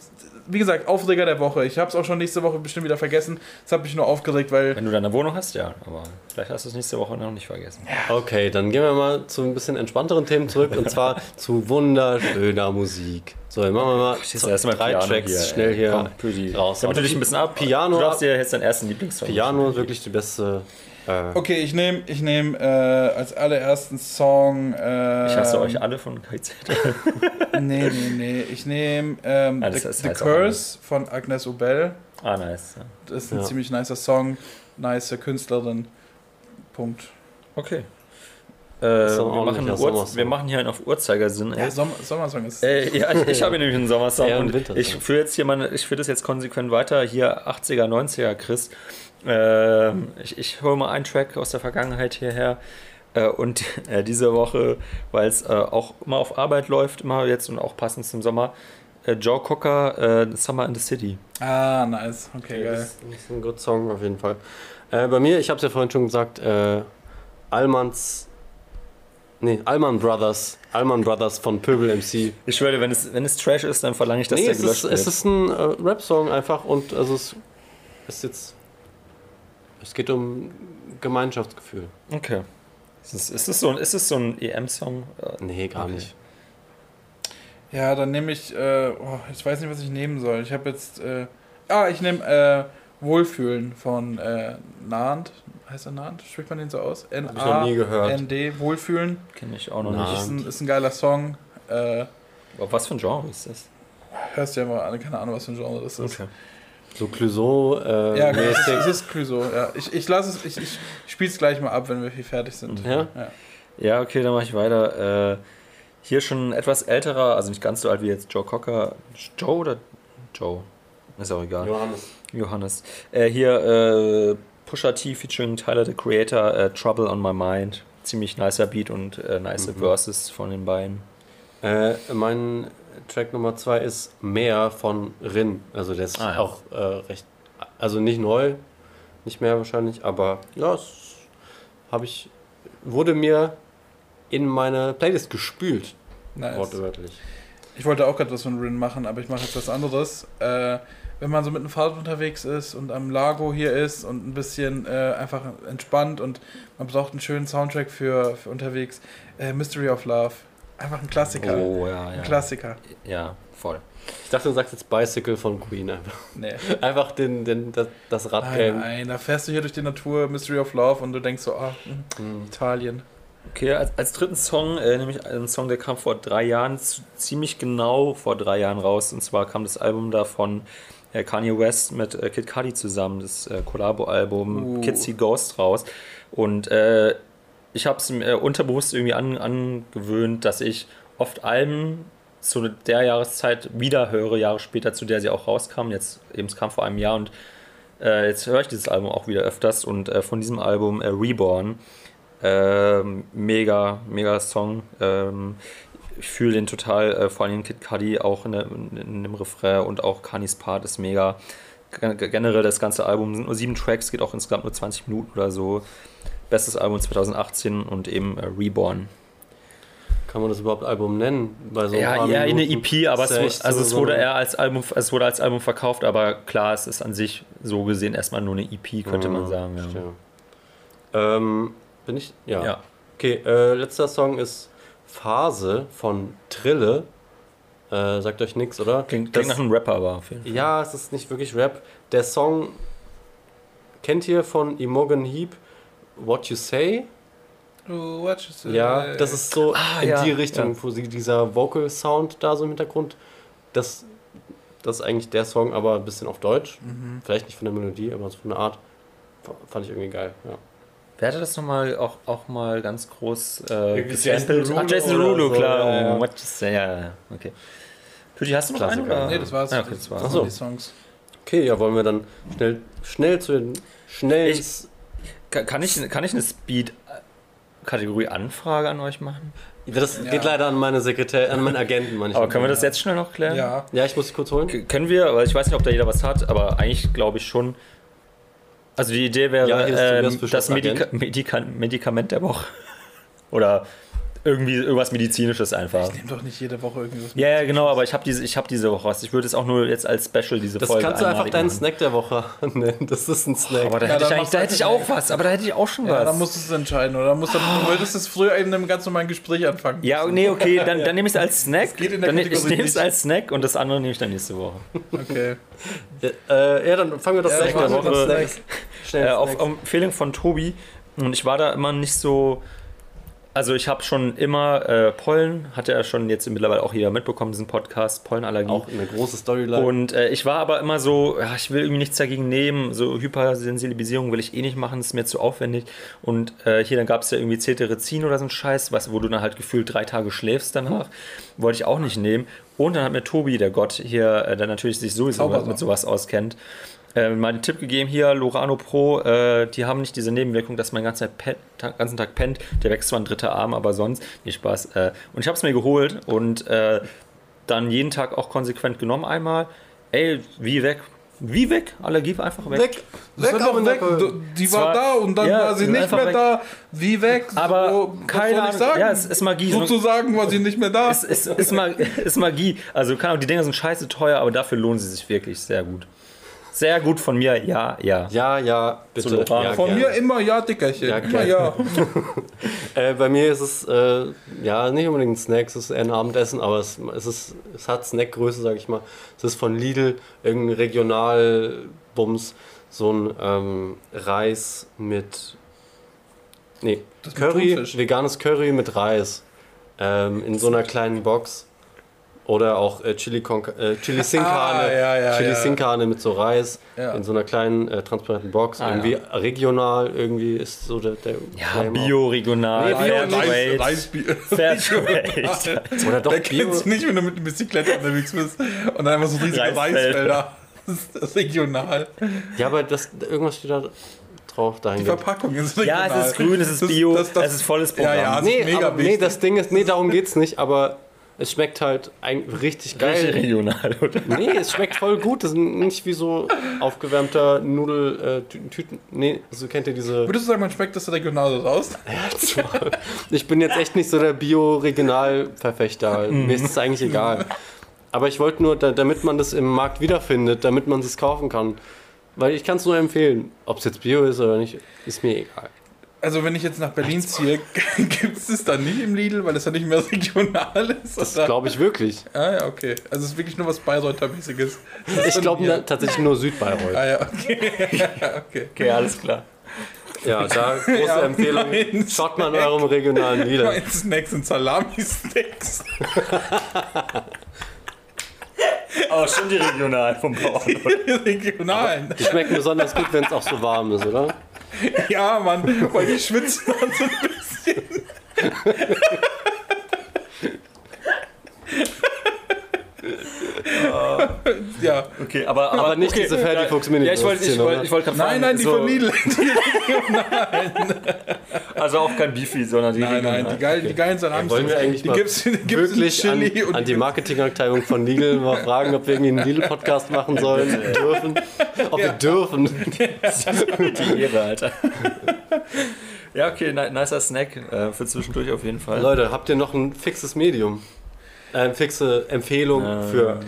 wie gesagt, Aufreger der Woche. Ich habe es auch schon nächste Woche bestimmt wieder vergessen. Das hat mich nur aufgeregt, weil Wenn du deine Wohnung hast, ja. Aber vielleicht hast du es nächste Woche noch nicht vergessen. Okay, dann gehen wir mal zu ein bisschen entspannteren Themen zurück und zwar zu wunderschöner Musik. So, dann machen wir mal Schieß so drei Piano Tracks hier, schnell hier Komm, Püdi. raus. Damit du dich ein bisschen ab. Piano Du darfst dir jetzt deinen ersten Lieblingssong. Piano ist wirklich die beste. Äh, Okay, ich nehme ich nehm, äh, als allerersten Song. Äh, Ich hasse euch alle von KZ. Nee, nee, nee. Ich nehme ähm, Ah, das The, heißt- The Curse von Agnes Obel. ah, nice. Ja. Das ist ein Ja. ziemlich nicer Song. Nice Künstlerin. Punkt. Okay. Äh, wir, machen Ur wir machen hier einen auf Uhrzeigersinn. Ey. Ja, Sommer, Sommersong ist. Äh, ja, ich, ich habe hier nämlich einen Sommersong ein und Wintersong. ich führe jetzt hier meine, ich führe das jetzt konsequent weiter. Hier 80er, 90er Chris. Ähm, ich ich hole mal einen Track aus der Vergangenheit hierher. Äh, und äh, diese Woche, weil es äh, auch immer auf Arbeit läuft, immer jetzt und auch passend zum Sommer, äh, Joe Cocker, äh, Summer in the City. Ah, nice. Okay, geil. das ist ein guter Song auf jeden Fall. Äh, bei mir, ich habe es ja vorhin schon gesagt, äh, Allmanns Nee, Allman Brothers. Allman Brothers von Pöbel MC. Ich schwöre, wenn es, wenn es Trash ist, dann verlange ich, dass Nee, der es gelöscht ist, wird. es ist ein äh, Rap-Song einfach und also es ist jetzt. Es geht um Gemeinschaftsgefühl. okay. Ist es, ist es so ein, ist es so ein EM-Song? Äh, Nee, gar Okay. nicht. Ja, dann nehme ich, äh, oh, ich weiß nicht, was ich nehmen soll. Ich habe jetzt, äh, ah, ich nehme äh, Wohlfühlen von äh, Nahnd. Heißt er Nahnd? Spricht man den so aus? ich noch nie gehört. N-A-N-D, Wohlfühlen. Kenne ich auch noch Na. Ist nicht. ein, ist ein geiler Song. Äh, Aber was für ein Genre ist das? hörst du ja mal an, keine Ahnung, was für ein Genre das ist. So Clouseau äh, Ja, genau, es ist, mäßig. es ist Clouseau, ja. Ich, ich lasse es, ich, ich spiele es gleich mal ab, wenn wir hier fertig sind. Ja? Ja. Ja, okay, dann mache ich weiter. Äh, hier schon ein etwas älterer, also nicht ganz so alt wie jetzt Joe Cocker. Joe oder Joe? Ist auch egal. Johannes. Johannes. Äh, hier äh, Pusha T featuring Tyler the Creator, äh, Trouble on My Mind. Ziemlich nicer Beat und äh, nice Mhm. Verses von den beiden. Äh, mein Track Nummer zwei ist Mehr von Rin. Also der ist Ah, ja. auch äh, recht, also nicht neu, nicht mehr wahrscheinlich, aber ja, es habe ich, wurde mir in meine Playlist gespült, Nice. wortwörtlich. Ich wollte auch gerade was von Rin machen, aber ich mache jetzt was anderes. Äh, wenn man so mit dem Fahrrad unterwegs ist und am Lago hier ist und ein bisschen äh, einfach entspannt und man braucht einen schönen Soundtrack für, für unterwegs, äh, Mystery of Love. Einfach ein Klassiker. Oh, ja, Ein ja. Klassiker. Ja, voll. Ich dachte, du sagst jetzt Bicycle von Queen einfach. Nee. Einfach den, den, das, das Nein, Radgame. nein, da fährst du hier durch die Natur, Mystery of Love und du denkst so, ah, hm, Hm. Italien. Okay, als, als dritten Song, äh, nämlich einen Song, der kam vor drei Jahren, ziemlich genau vor drei Jahren raus. Und zwar kam das Album da von äh, Kanye West mit äh, Kid Cudi zusammen, das äh, Collabo-Album Uh. Kids See Ghost raus. Und äh, ich habe es mir äh, unterbewusst irgendwie an, angewöhnt, dass ich oft Alben zu der Jahreszeit wieder höre, Jahre später, zu der sie auch rauskamen. Jetzt eben, es kam vor einem Jahr und äh, jetzt höre ich dieses Album auch wieder öfters. Und äh, von diesem Album äh, Reborn ähm, mega, mega Song. Ähm, ich fühle den total, äh, vor allem Kid Cudi auch in, der, in dem Refrain und auch Kanis Part ist mega. Gen- Generell das ganze Album sind nur sieben Tracks, geht auch insgesamt nur 20 Minuten oder so. Bestes Album 2018 und eben äh, Reborn. Kann man das überhaupt Album nennen? Bei so Ja, eher eine? EP, aber es, ja also so- es wurde eher als Album, es wurde als Album verkauft, aber klar, es ist an sich so gesehen erstmal nur eine EP, könnte man Ah, sagen. Ja. Ähm, bin ich? Ja. Ja. Okay, äh, letzter Song ist Phase von Trille. Äh, sagt euch nichts, oder? Klingt, Das- klingt nach einem Rapper, aber auf jeden Fall. Ja, es ist nicht wirklich Rap. Der Song kennt ihr von Imogen Heap What You Say? Oh, what you say? Ja, das ist so Ah, in ja, die Richtung, ja. wo sie dieser Vocal Sound da so im Hintergrund. Das, das ist eigentlich der Song, aber ein bisschen auf Deutsch. Mhm. Vielleicht nicht von der Melodie, aber so von der Art. Fand ich irgendwie geil. Ja. Wer hatte das nochmal auch, auch mal ganz groß äh, Jason gesampelt? Derulo Ach, Jason so, klar. ja, ja. What you say, ja, ja, okay. Pütti, hast du noch einen? Klassiker. Oder? Nee, das war's. Ah, okay, das war's. waren Ach so. die Songs. Okay, ja, wollen wir dann schnell, schnell zu den Ka- Kann ich, kann ich eine Speed-Kategorie-Anfrage an euch machen? das Ja. geht leider an meine Sekretär, an meinen Agenten manchmal. Aber können wir das jetzt schnell noch klären? Ja. Ja, ich muss kurz holen. K- Können wir, weil ich weiß nicht, ob da jeder was hat, aber eigentlich glaube ich schon. Also die Idee wäre, Ja, Bischof, das Medika. Medika Medikament der Woche. Oder irgendwie irgendwas Medizinisches einfach. Ich nehme doch nicht jede Woche irgendwas Ja, ja, genau, aber ich habe diese, ich hab diese Woche was. Ich würde es auch nur jetzt als Special diese Das Folge kannst du einfach deinen. Snack der Woche nennen. Das ist ein Snack. Aber da Ja, hätte ich, da hätte ich auch was, aber da hätte ich auch schon Ja, was. dann musst du es entscheiden, oder? Musst du, du würdest es früher in einem ganz normalen Gespräch anfangen. ja, nee, okay, dann, dann nehme ich es als Snack. geht in der Dann, ich Kategorie nehme es als Snack und das andere nehme ich dann nächste Woche. Okay. äh, ja, dann fangen wir doch Ja, gleich wir an. das. Schnell Äh, auf. Empfehlung von Tobi. Und ich war da immer nicht so. Also ich habe schon immer äh, Pollen, hatte er schon jetzt mittlerweile auch jeder mitbekommen, diesen Podcast, Pollenallergie. Auch eine große Storyline. Und äh, ich war aber immer so, ja, ich will irgendwie nichts dagegen nehmen. So Hypersensibilisierung will ich eh nicht machen, ist mir zu aufwendig. Und äh, hier, dann gab es ja irgendwie Cetirizin oder so ein Scheiß, was, wo du dann halt gefühlt drei Tage schläfst danach. Wollte ich auch nicht nehmen. Und dann hat mir Tobi, der Gott hier, äh, der natürlich sich sowieso mit sowas auskennt, äh, mal einen Tipp gegeben hier, Lorano Pro, äh, die haben nicht diese Nebenwirkung, dass man den ganzen, Tag pen, ta- ganzen Tag pennt. Der wächst zwar ein dritter Arm, aber sonst, nee, Spaß. Äh, und ich habe es mir geholt und äh, dann jeden Tag auch konsequent genommen einmal. Ey, wie weg. Wie weg? Allergie war einfach weg. Weg! Das weg. aber- Du- Die Zwar- war da und dann Ja, war sie nicht mehr weg. da. Wie weg? Aber So, keine Ahnung. sagen? Ja, es ist Magie. Sozusagen war sie nicht mehr da. Es ist, ist, ist Magie. Also, keine Ahnung, die Dinger sind scheiße teuer, aber dafür lohnen sie sich wirklich sehr gut. Sehr gut von mir, ja, ja. Ja, ja, bitte. Ja, Von gerne. mir immer ja, Dickerchen. Ja, immer ja. Äh, bei mir ist es äh, ja nicht unbedingt ein Snack, es ist eher ein Abendessen, aber es, es, ist, es hat Snackgröße, sag ich mal. Es ist von Lidl irgendein Regionalbums, so ein ähm, Reis mit nee, Das Curry, veganes Curry mit Reis ähm, in so einer kleinen Box. Oder auch äh, Chili, con äh, Chili Sin Carne, Ah, ja, ja, Chili ja. Sin Carne mit so Reis Ja. in so einer kleinen äh, transparenten Box. Ah, irgendwie ja. regional, irgendwie ist so der, der Ja, Claim auch. Bio, regional, Nee, Bio Fair. Trade. Reisbier. Fair Trade. Oder doch Der Bio. kennt's nicht, wenn du mit dem Bicyclette unterwegs bist und dann einfach so riesige Reisfelder. Reisfelder. Das ist das regional. Ja, aber das, irgendwas steht da drauf Die. Verpackung ist Ja, regional. es ist grün, es ist Das- Bio, das- das- es ist volles Ja, Programm. ja, das Nee, ist mega aber, nee, das Ding ist, nee, darum geht's nicht, aber es schmeckt halt ein, richtig Richtig geil. regional, oder? Nee, es schmeckt voll gut. Das ist nicht wie so aufgewärmter Nudel, äh. Nee, also kennt ihr diese. Würdest du sagen, man schmeckt das regional so raus? Ich bin jetzt echt nicht so der Bio-Regional-Verfechter. Mir ist es eigentlich egal. Aber ich wollte nur, da, damit man das im Markt wiederfindet, damit man es kaufen kann. Weil ich kann es nur empfehlen. Ob es jetzt Bio ist oder nicht, ist mir egal. Also wenn ich jetzt nach Berlin ziehe, gibt es das dann nicht im Lidl, weil es ja nicht mehr regional ist? Das glaube ich wirklich. Ah ja, okay. Also es ist wirklich nur was Bayreuther-mäßiges. Ich glaube tatsächlich nur Südbayreuth. Ah ja, okay. okay. Okay, alles klar. Ja, da große Ja, Empfehlung. Schaut mal in eurem regionalen Lidl. Mein Snacks sind Salami-Snacks. Oh, schon die regional vom Bauern. Regionalen. Die schmecken besonders gut, wenn es auch so warm ist, oder? Ja, Mann, weil die schwitzen dann so ein bisschen. ja. Okay, aber, Aber nicht okay. diese Ferdi Fuchs Mini. Ja, ich wollte ich wollte- ich wollte gerade Nein, nein, die so, von Lidl. Also auch kein Beefy, sondern die Nein, nein, die geilen, die geilen Salamis. Wollen wir eigentlich die mal gibt's, die gibt's in Wirklich an, Chili und an die Marketingabteilung von Lidl mal fragen, ob wir irgendwie einen Lidl-Podcast machen sollen, dürfen. Ob wir dürfen. die Ehre, Alter. Ja, okay, ni- nicer Snack äh, für zwischendurch auf jeden Fall. Leute, habt ihr noch ein fixes Medium? Äh, fixe Empfehlung für.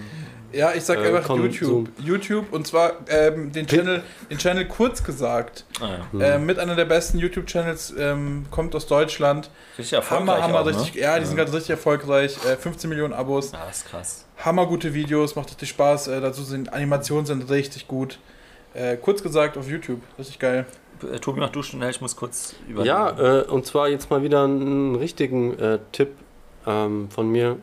Ja, ich sag Äh, einfach. YouTube. YouTube und zwar ähm, den, Channel, den Channel kurz gesagt. Ah, ja. Ähm, mit einer der besten YouTube-Channels, ähm, kommt aus Deutschland. Richtig erfolgreich Hammer, Hammer, auch, richtig, ne? ja, die sind gerade richtig erfolgreich. Äh, 15 Millionen Abos. Ah, das ist krass. Hammer gute Videos, macht richtig Spaß. Äh, dazu sind Animationen sind richtig gut. Äh, kurz gesagt auf YouTube, richtig geil. Äh, Tobi, mach du schnell, ich muss kurz über. Ja, äh, und zwar jetzt mal wieder einen richtigen äh, Tipp ähm, von mir.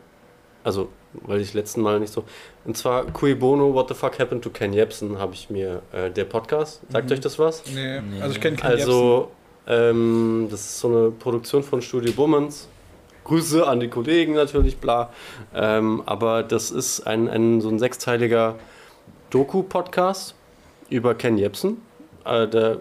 Also, weil ich letzten Mal nicht so. Und zwar Cui Bono, What the fuck happened to Ken Jebsen, habe ich mir äh, der Podcast. Sagt Mhm. euch das was? Nee, Nee. also ich kenne keinen Also, ähm, das ist so eine Produktion von Studio Bummens. Grüße an die Kollegen natürlich, bla. Ähm, aber das ist ein, ein so ein sechsteiliger Doku-Podcast über Ken Jebsen. Äh, der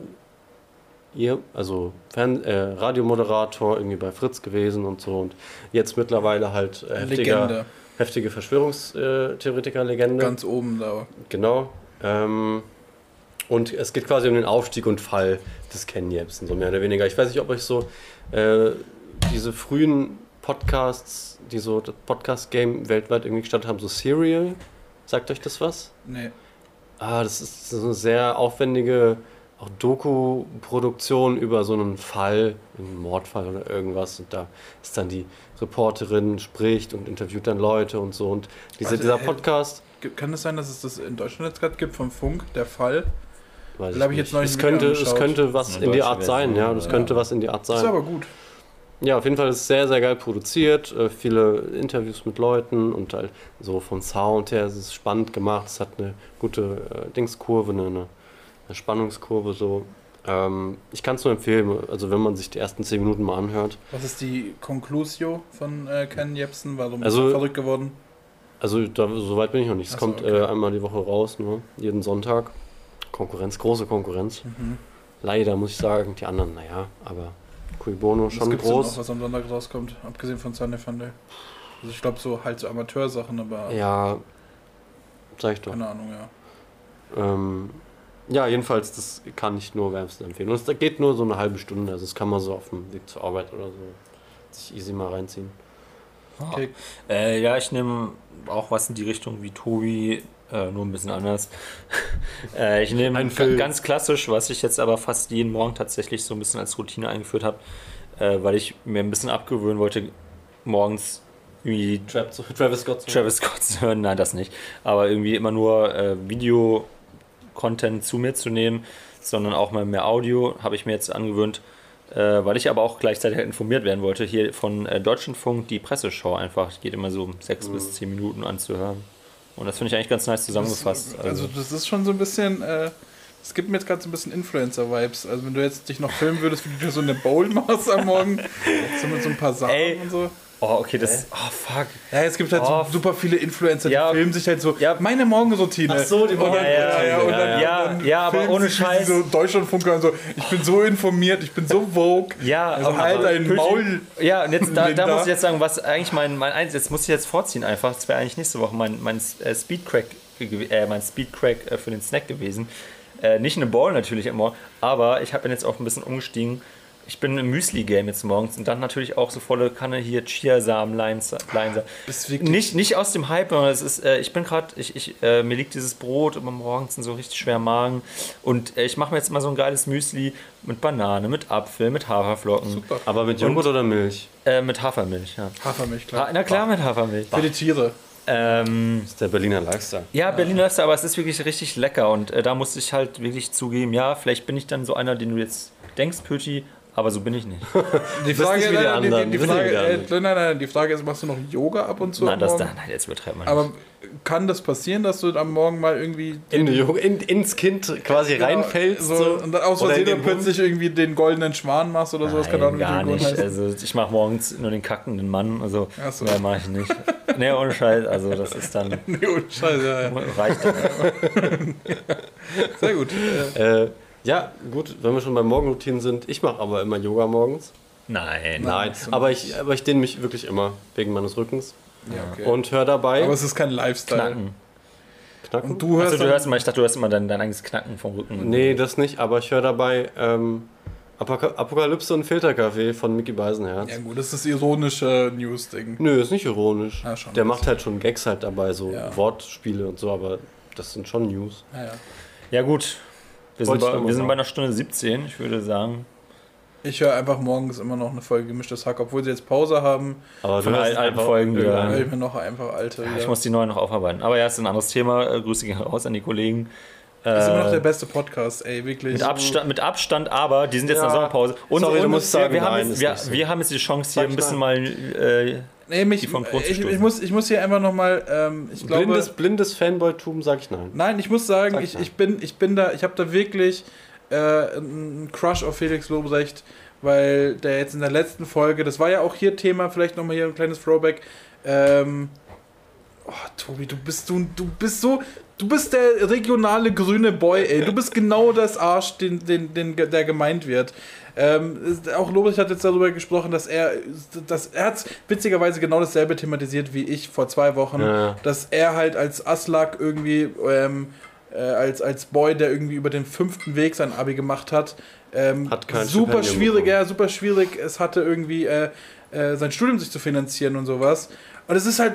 ihr, also Fern äh, Radiomoderator irgendwie bei Fritz gewesen und so und jetzt mittlerweile halt äh, heftiger, Legende. heftige Verschwörungstheoretiker-Legende. Ganz oben da. Genau. Ähm, und es geht quasi um den Aufstieg und Fall des Ken Jebsen, so mehr oder weniger. Ich weiß nicht, ob euch so äh, diese frühen Podcasts, die so das Podcast-Game weltweit irgendwie gestartet haben, so Serial, sagt euch das was? Nee. Ah, das ist so eine sehr aufwendige auch Doku-Produktion über so einen Fall, einen Mordfall oder irgendwas. Und da ist dann die Reporterin, spricht und interviewt dann Leute und so. Und diese, Warte, dieser Podcast, Kann es sein, dass es das in Deutschland jetzt gerade gibt vom Funk, der Fall? weiß ich nicht. jetzt es könnte, es könnte was Eine in die Art sein, ja. Das ja. könnte was in die Art Das ist sein. aber gut. Ja, auf jeden Fall ist es sehr, sehr geil produziert. Äh, viele Interviews mit Leuten und halt so vom Sound her ist es spannend gemacht. Es hat eine gute äh, Dingskurve, eine, eine Spannungskurve so. Ähm, ich kann es nur empfehlen, also wenn man sich die ersten 10 Minuten mal anhört. Was ist die Conclusio von äh, Ken Jebsen? Warum Also- ist er verrückt geworden? Also da, so weit bin ich noch nicht. Es so, kommt okay. äh, einmal die Woche raus, nur jeden Sonntag. Konkurrenz, große Konkurrenz. Mhm. Leider muss ich sagen, die anderen, naja, aber Cui Bono schon gibt's denn noch, groß. was am Sonntag rauskommt? Abgesehen von Sunday Funday. Also ich glaube so halt so Amateursachen, aber Ja, sag ich doch. keine Ahnung, ja. Ähm, ja, jedenfalls, das kann ich nur wärmstens empfehlen. Und es geht nur so eine halbe Stunde, also das kann man so auf dem Weg zur Arbeit oder so sich easy mal reinziehen. Okay. Äh, ja, ich nehme auch was in die Richtung wie Tobi, äh, nur ein bisschen anders. äh, ich nehme ganz klassisch, was ich jetzt aber fast jeden Morgen tatsächlich so ein bisschen als Routine eingeführt habe, äh, weil ich mir ein bisschen abgewöhnen wollte, morgens irgendwie Tra Travis Scott. zu- Travis Scott zu hören, nein, das nicht. Aber irgendwie immer nur äh, Video-Content zu mir zu nehmen, sondern auch mal mehr Audio, habe ich mir jetzt angewöhnt, äh, weil ich aber auch gleichzeitig halt informiert werden wollte. Hier von äh, Deutschlandfunk die Presseschau einfach, die geht immer so sechs bis zehn Minuten anzuhören. Und das finde ich eigentlich ganz nice zusammengefasst. Also das ist schon so ein bisschen, äh, es gibt mir jetzt gerade so ein bisschen Influencer-Vibes. Also wenn du jetzt dich noch filmen würdest, wie du dir so eine Bowl machst am Morgen, so mit so ein paar Sachen Ey. und so. Oh, okay, das. Oh, fuck. Ja, es gibt halt Oh, so super viele Influencer, die ja. filmen sich halt so, Ja. meine Morgenroutine. Ach so, die Morgenroutine. ja, Ja, aber filmen ohne Scheiß. So Deutschlandfunker und so, ich bin so informiert, ich bin so vogue. Ja, also aber- halt aber ein Pöti- Maul. Ja, und jetzt, da, da muss ich jetzt sagen, was eigentlich mein, mein eins, jetzt muss ich jetzt vorziehen einfach, das wäre eigentlich nächste Woche mein, mein äh, Speedcrack, äh, mein Speedcrack äh, für den Snack gewesen. Äh, nicht eine Ball natürlich immer, aber ich habe jetzt auch ein bisschen umgestiegen. Ich bin im Müsli-Game jetzt morgens und dann natürlich auch so volle Kanne hier Chiasamen, Leinsa- Leinsamen. Nicht, nicht aus dem Hype, sondern es ist, äh, ich bin gerade, ich, ich, äh, mir liegt dieses Brot immer morgens so richtig schwer Magen und äh, ich mache mir jetzt immer so ein geiles Müsli mit Banane, mit Apfel, mit Haferflocken. Super. Aber mit Joghurt oder Milch? Äh, mit Hafermilch, ja. Hafermilch, Ah, klar. na klar, mit Hafermilch. Für die Tiere. Ähm, Das ist der Berliner Lifestyle. ja, Berliner Lifestyle, aber es ist wirklich richtig lecker und äh, da musste ich halt wirklich zugeben, ja, vielleicht bin ich dann so einer, den du jetzt denkst, Pöti, aber so bin ich nicht. Die Frage, die nein, die, die, die bist Frage, die äh, nein, nein, die Frage ist, machst du noch Yoga ab und zu? nein, das, Morgen? nein, jetzt übertreibt man Aber nicht. kann das passieren, dass du am Morgen mal irgendwie In, die Jog- in, ins Kind quasi Genau, reinfällst. so, und dann aus Versehen dann plötzlich irgendwie den goldenen Schwan machst oder sowas, Nein, wie gar der Grund nicht. Also ich mache morgens nur den kackenden Mann, also Ach so. mehr mache ich nicht. Nee, ohne Scheiß, also das ist dann, Nee, oh, Scheiße, ja, reicht dann. Sehr gut. Äh, ja, gut, wenn wir schon bei Morgenroutinen sind. Ich mache aber immer Yoga morgens. Nein. Nein, aber ich, aber ich dehne mich wirklich immer wegen meines Rückens. ja, okay. Und höre dabei. Aber es ist kein Lifestyle. Knacken. Knacken. Und du hörst, Also du dann- hörst immer, ich dachte, du hörst immer dein, dein eigenes Knacken vom Rücken. Nee, das nicht, aber ich höre dabei ähm, Apoka- Apokalypse und Filterkaffee von Mickey Beisenherz. Ja gut, das ist das ironische News-Ding. Nö, ist nicht ironisch. Ja, schon Der macht halt schon Gags halt dabei, so Ja. Wortspiele und so, aber das sind schon News. Ja, ja. Ja gut, wir sind, ich bei, wir sind bei einer Stunde 17, ich würde sagen. Ich höre einfach morgens immer noch eine Folge gemischtes Hack, obwohl sie jetzt Pause haben. Aber du alten einfach Folgen wieder. ich mir noch einfach alte. Ich wieder. muss die neuen noch aufarbeiten. Aber ja, ist ein anderes Thema. Äh, Grüße gehen raus an die Kollegen. Das ist immer noch Äh, der beste Podcast, ey, wirklich. mit Abstand, mit Abstand, aber die sind jetzt in der Ja. Sommerpause. Und, Sorry, du und musst wir, sagen, wir, haben nein, jetzt, ist wir, so. wir haben jetzt die Chance, hier ein bisschen mal. Äh, nee, mich, die vom Kurs ich, ich, muss, ich muss hier einfach nochmal, ähm, ich glaube... Blindes, blindes Fanboy-Tum sag ich nein. Nein, ich muss sagen, Sag ich, mal. ich, bin, ich bin da, ich habe da wirklich äh, einen Crush auf Felix Lobrecht, weil der jetzt in der letzten Folge, das war ja auch hier Thema, vielleicht nochmal hier ein kleines Throwback. Ähm, oh, Tobi, du bist du, du bist so, du bist der regionale grüne Boy, ey. Du bist genau das Arsch, den, den, den, der gemeint wird. Ähm, auch Lobrecht hat jetzt darüber gesprochen, dass er, dass er hat witzigerweise genau dasselbe thematisiert wie ich vor zwei Wochen Ja. dass er halt als Aslak irgendwie, ähm, äh, als, als Boy, der irgendwie über den fünften Weg sein Abi gemacht hat, ähm, Hat kein super schwierig, ja, super schwierig, es hatte irgendwie äh, äh, sein Studium sich zu finanzieren und sowas. Und es ist halt,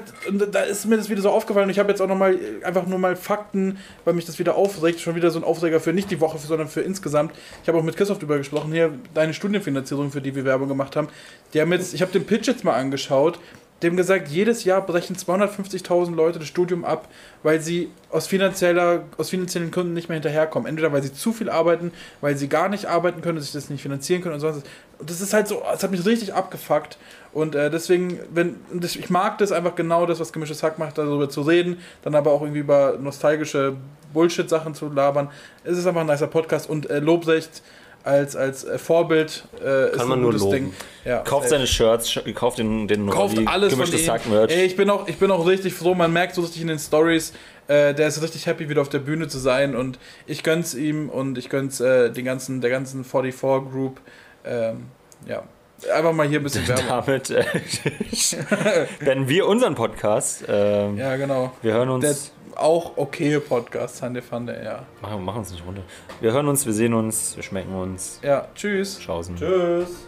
da ist mir das wieder so aufgefallen. und Ich habe jetzt auch nochmal einfach nur mal Fakten, weil mich das wieder aufregt. Schon wieder so ein Aufreger für nicht die Woche, sondern für insgesamt. Ich habe auch mit Christoph drüber gesprochen, hier deine Studienfinanzierung, für die wir Werbung gemacht haben. Die haben jetzt, ich habe den Pitch jetzt mal angeschaut. Dem gesagt, jedes Jahr brechen 250.000 Leute das Studium ab, weil sie aus, finanzieller, aus finanziellen Gründen nicht mehr hinterherkommen. Entweder weil sie zu viel arbeiten, weil sie gar nicht arbeiten können sich das nicht finanzieren können und sonst. Und das ist halt so, es hat mich richtig abgefuckt. Und äh, deswegen, wenn, ich mag das einfach genau das, was Gemischtes Hack macht, darüber zu reden, dann aber auch irgendwie über nostalgische Bullshit-Sachen zu labern. Es ist einfach ein nicer Podcast und äh, Lobrecht als, als äh, Vorbild äh, ist man ein nur gutes loben. Ding. Ja, kauft safe. seine Shirts, kauft den, den Kauft Rolli, alles gemischtes ihm. Hack-Merch. Ey, ich bin auch, ich bin auch richtig froh. Man merkt so richtig in den Stories, äh, der ist richtig happy, wieder auf der Bühne zu sein. Und ich gönn's ihm und ich gönn's äh, den ganzen, der ganzen 44 Group. Ähm, ja, Einfach mal hier ein bisschen Werbung. Damit äh, wir unseren Podcast. Ähm, Ja, genau. Wir hören uns. Der auch okay Podcast, Sunday Funday, ja. Machen, machen uns nicht runter. Wir hören uns, wir sehen uns, wir schmecken uns. Ja, tschüss. Schausen. Tschüss.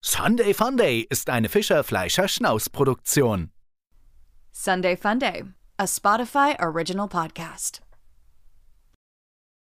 Sunday Funday ist eine Fischer Fleischer Schnaus Produktion. Sunday Funday, a Spotify original podcast.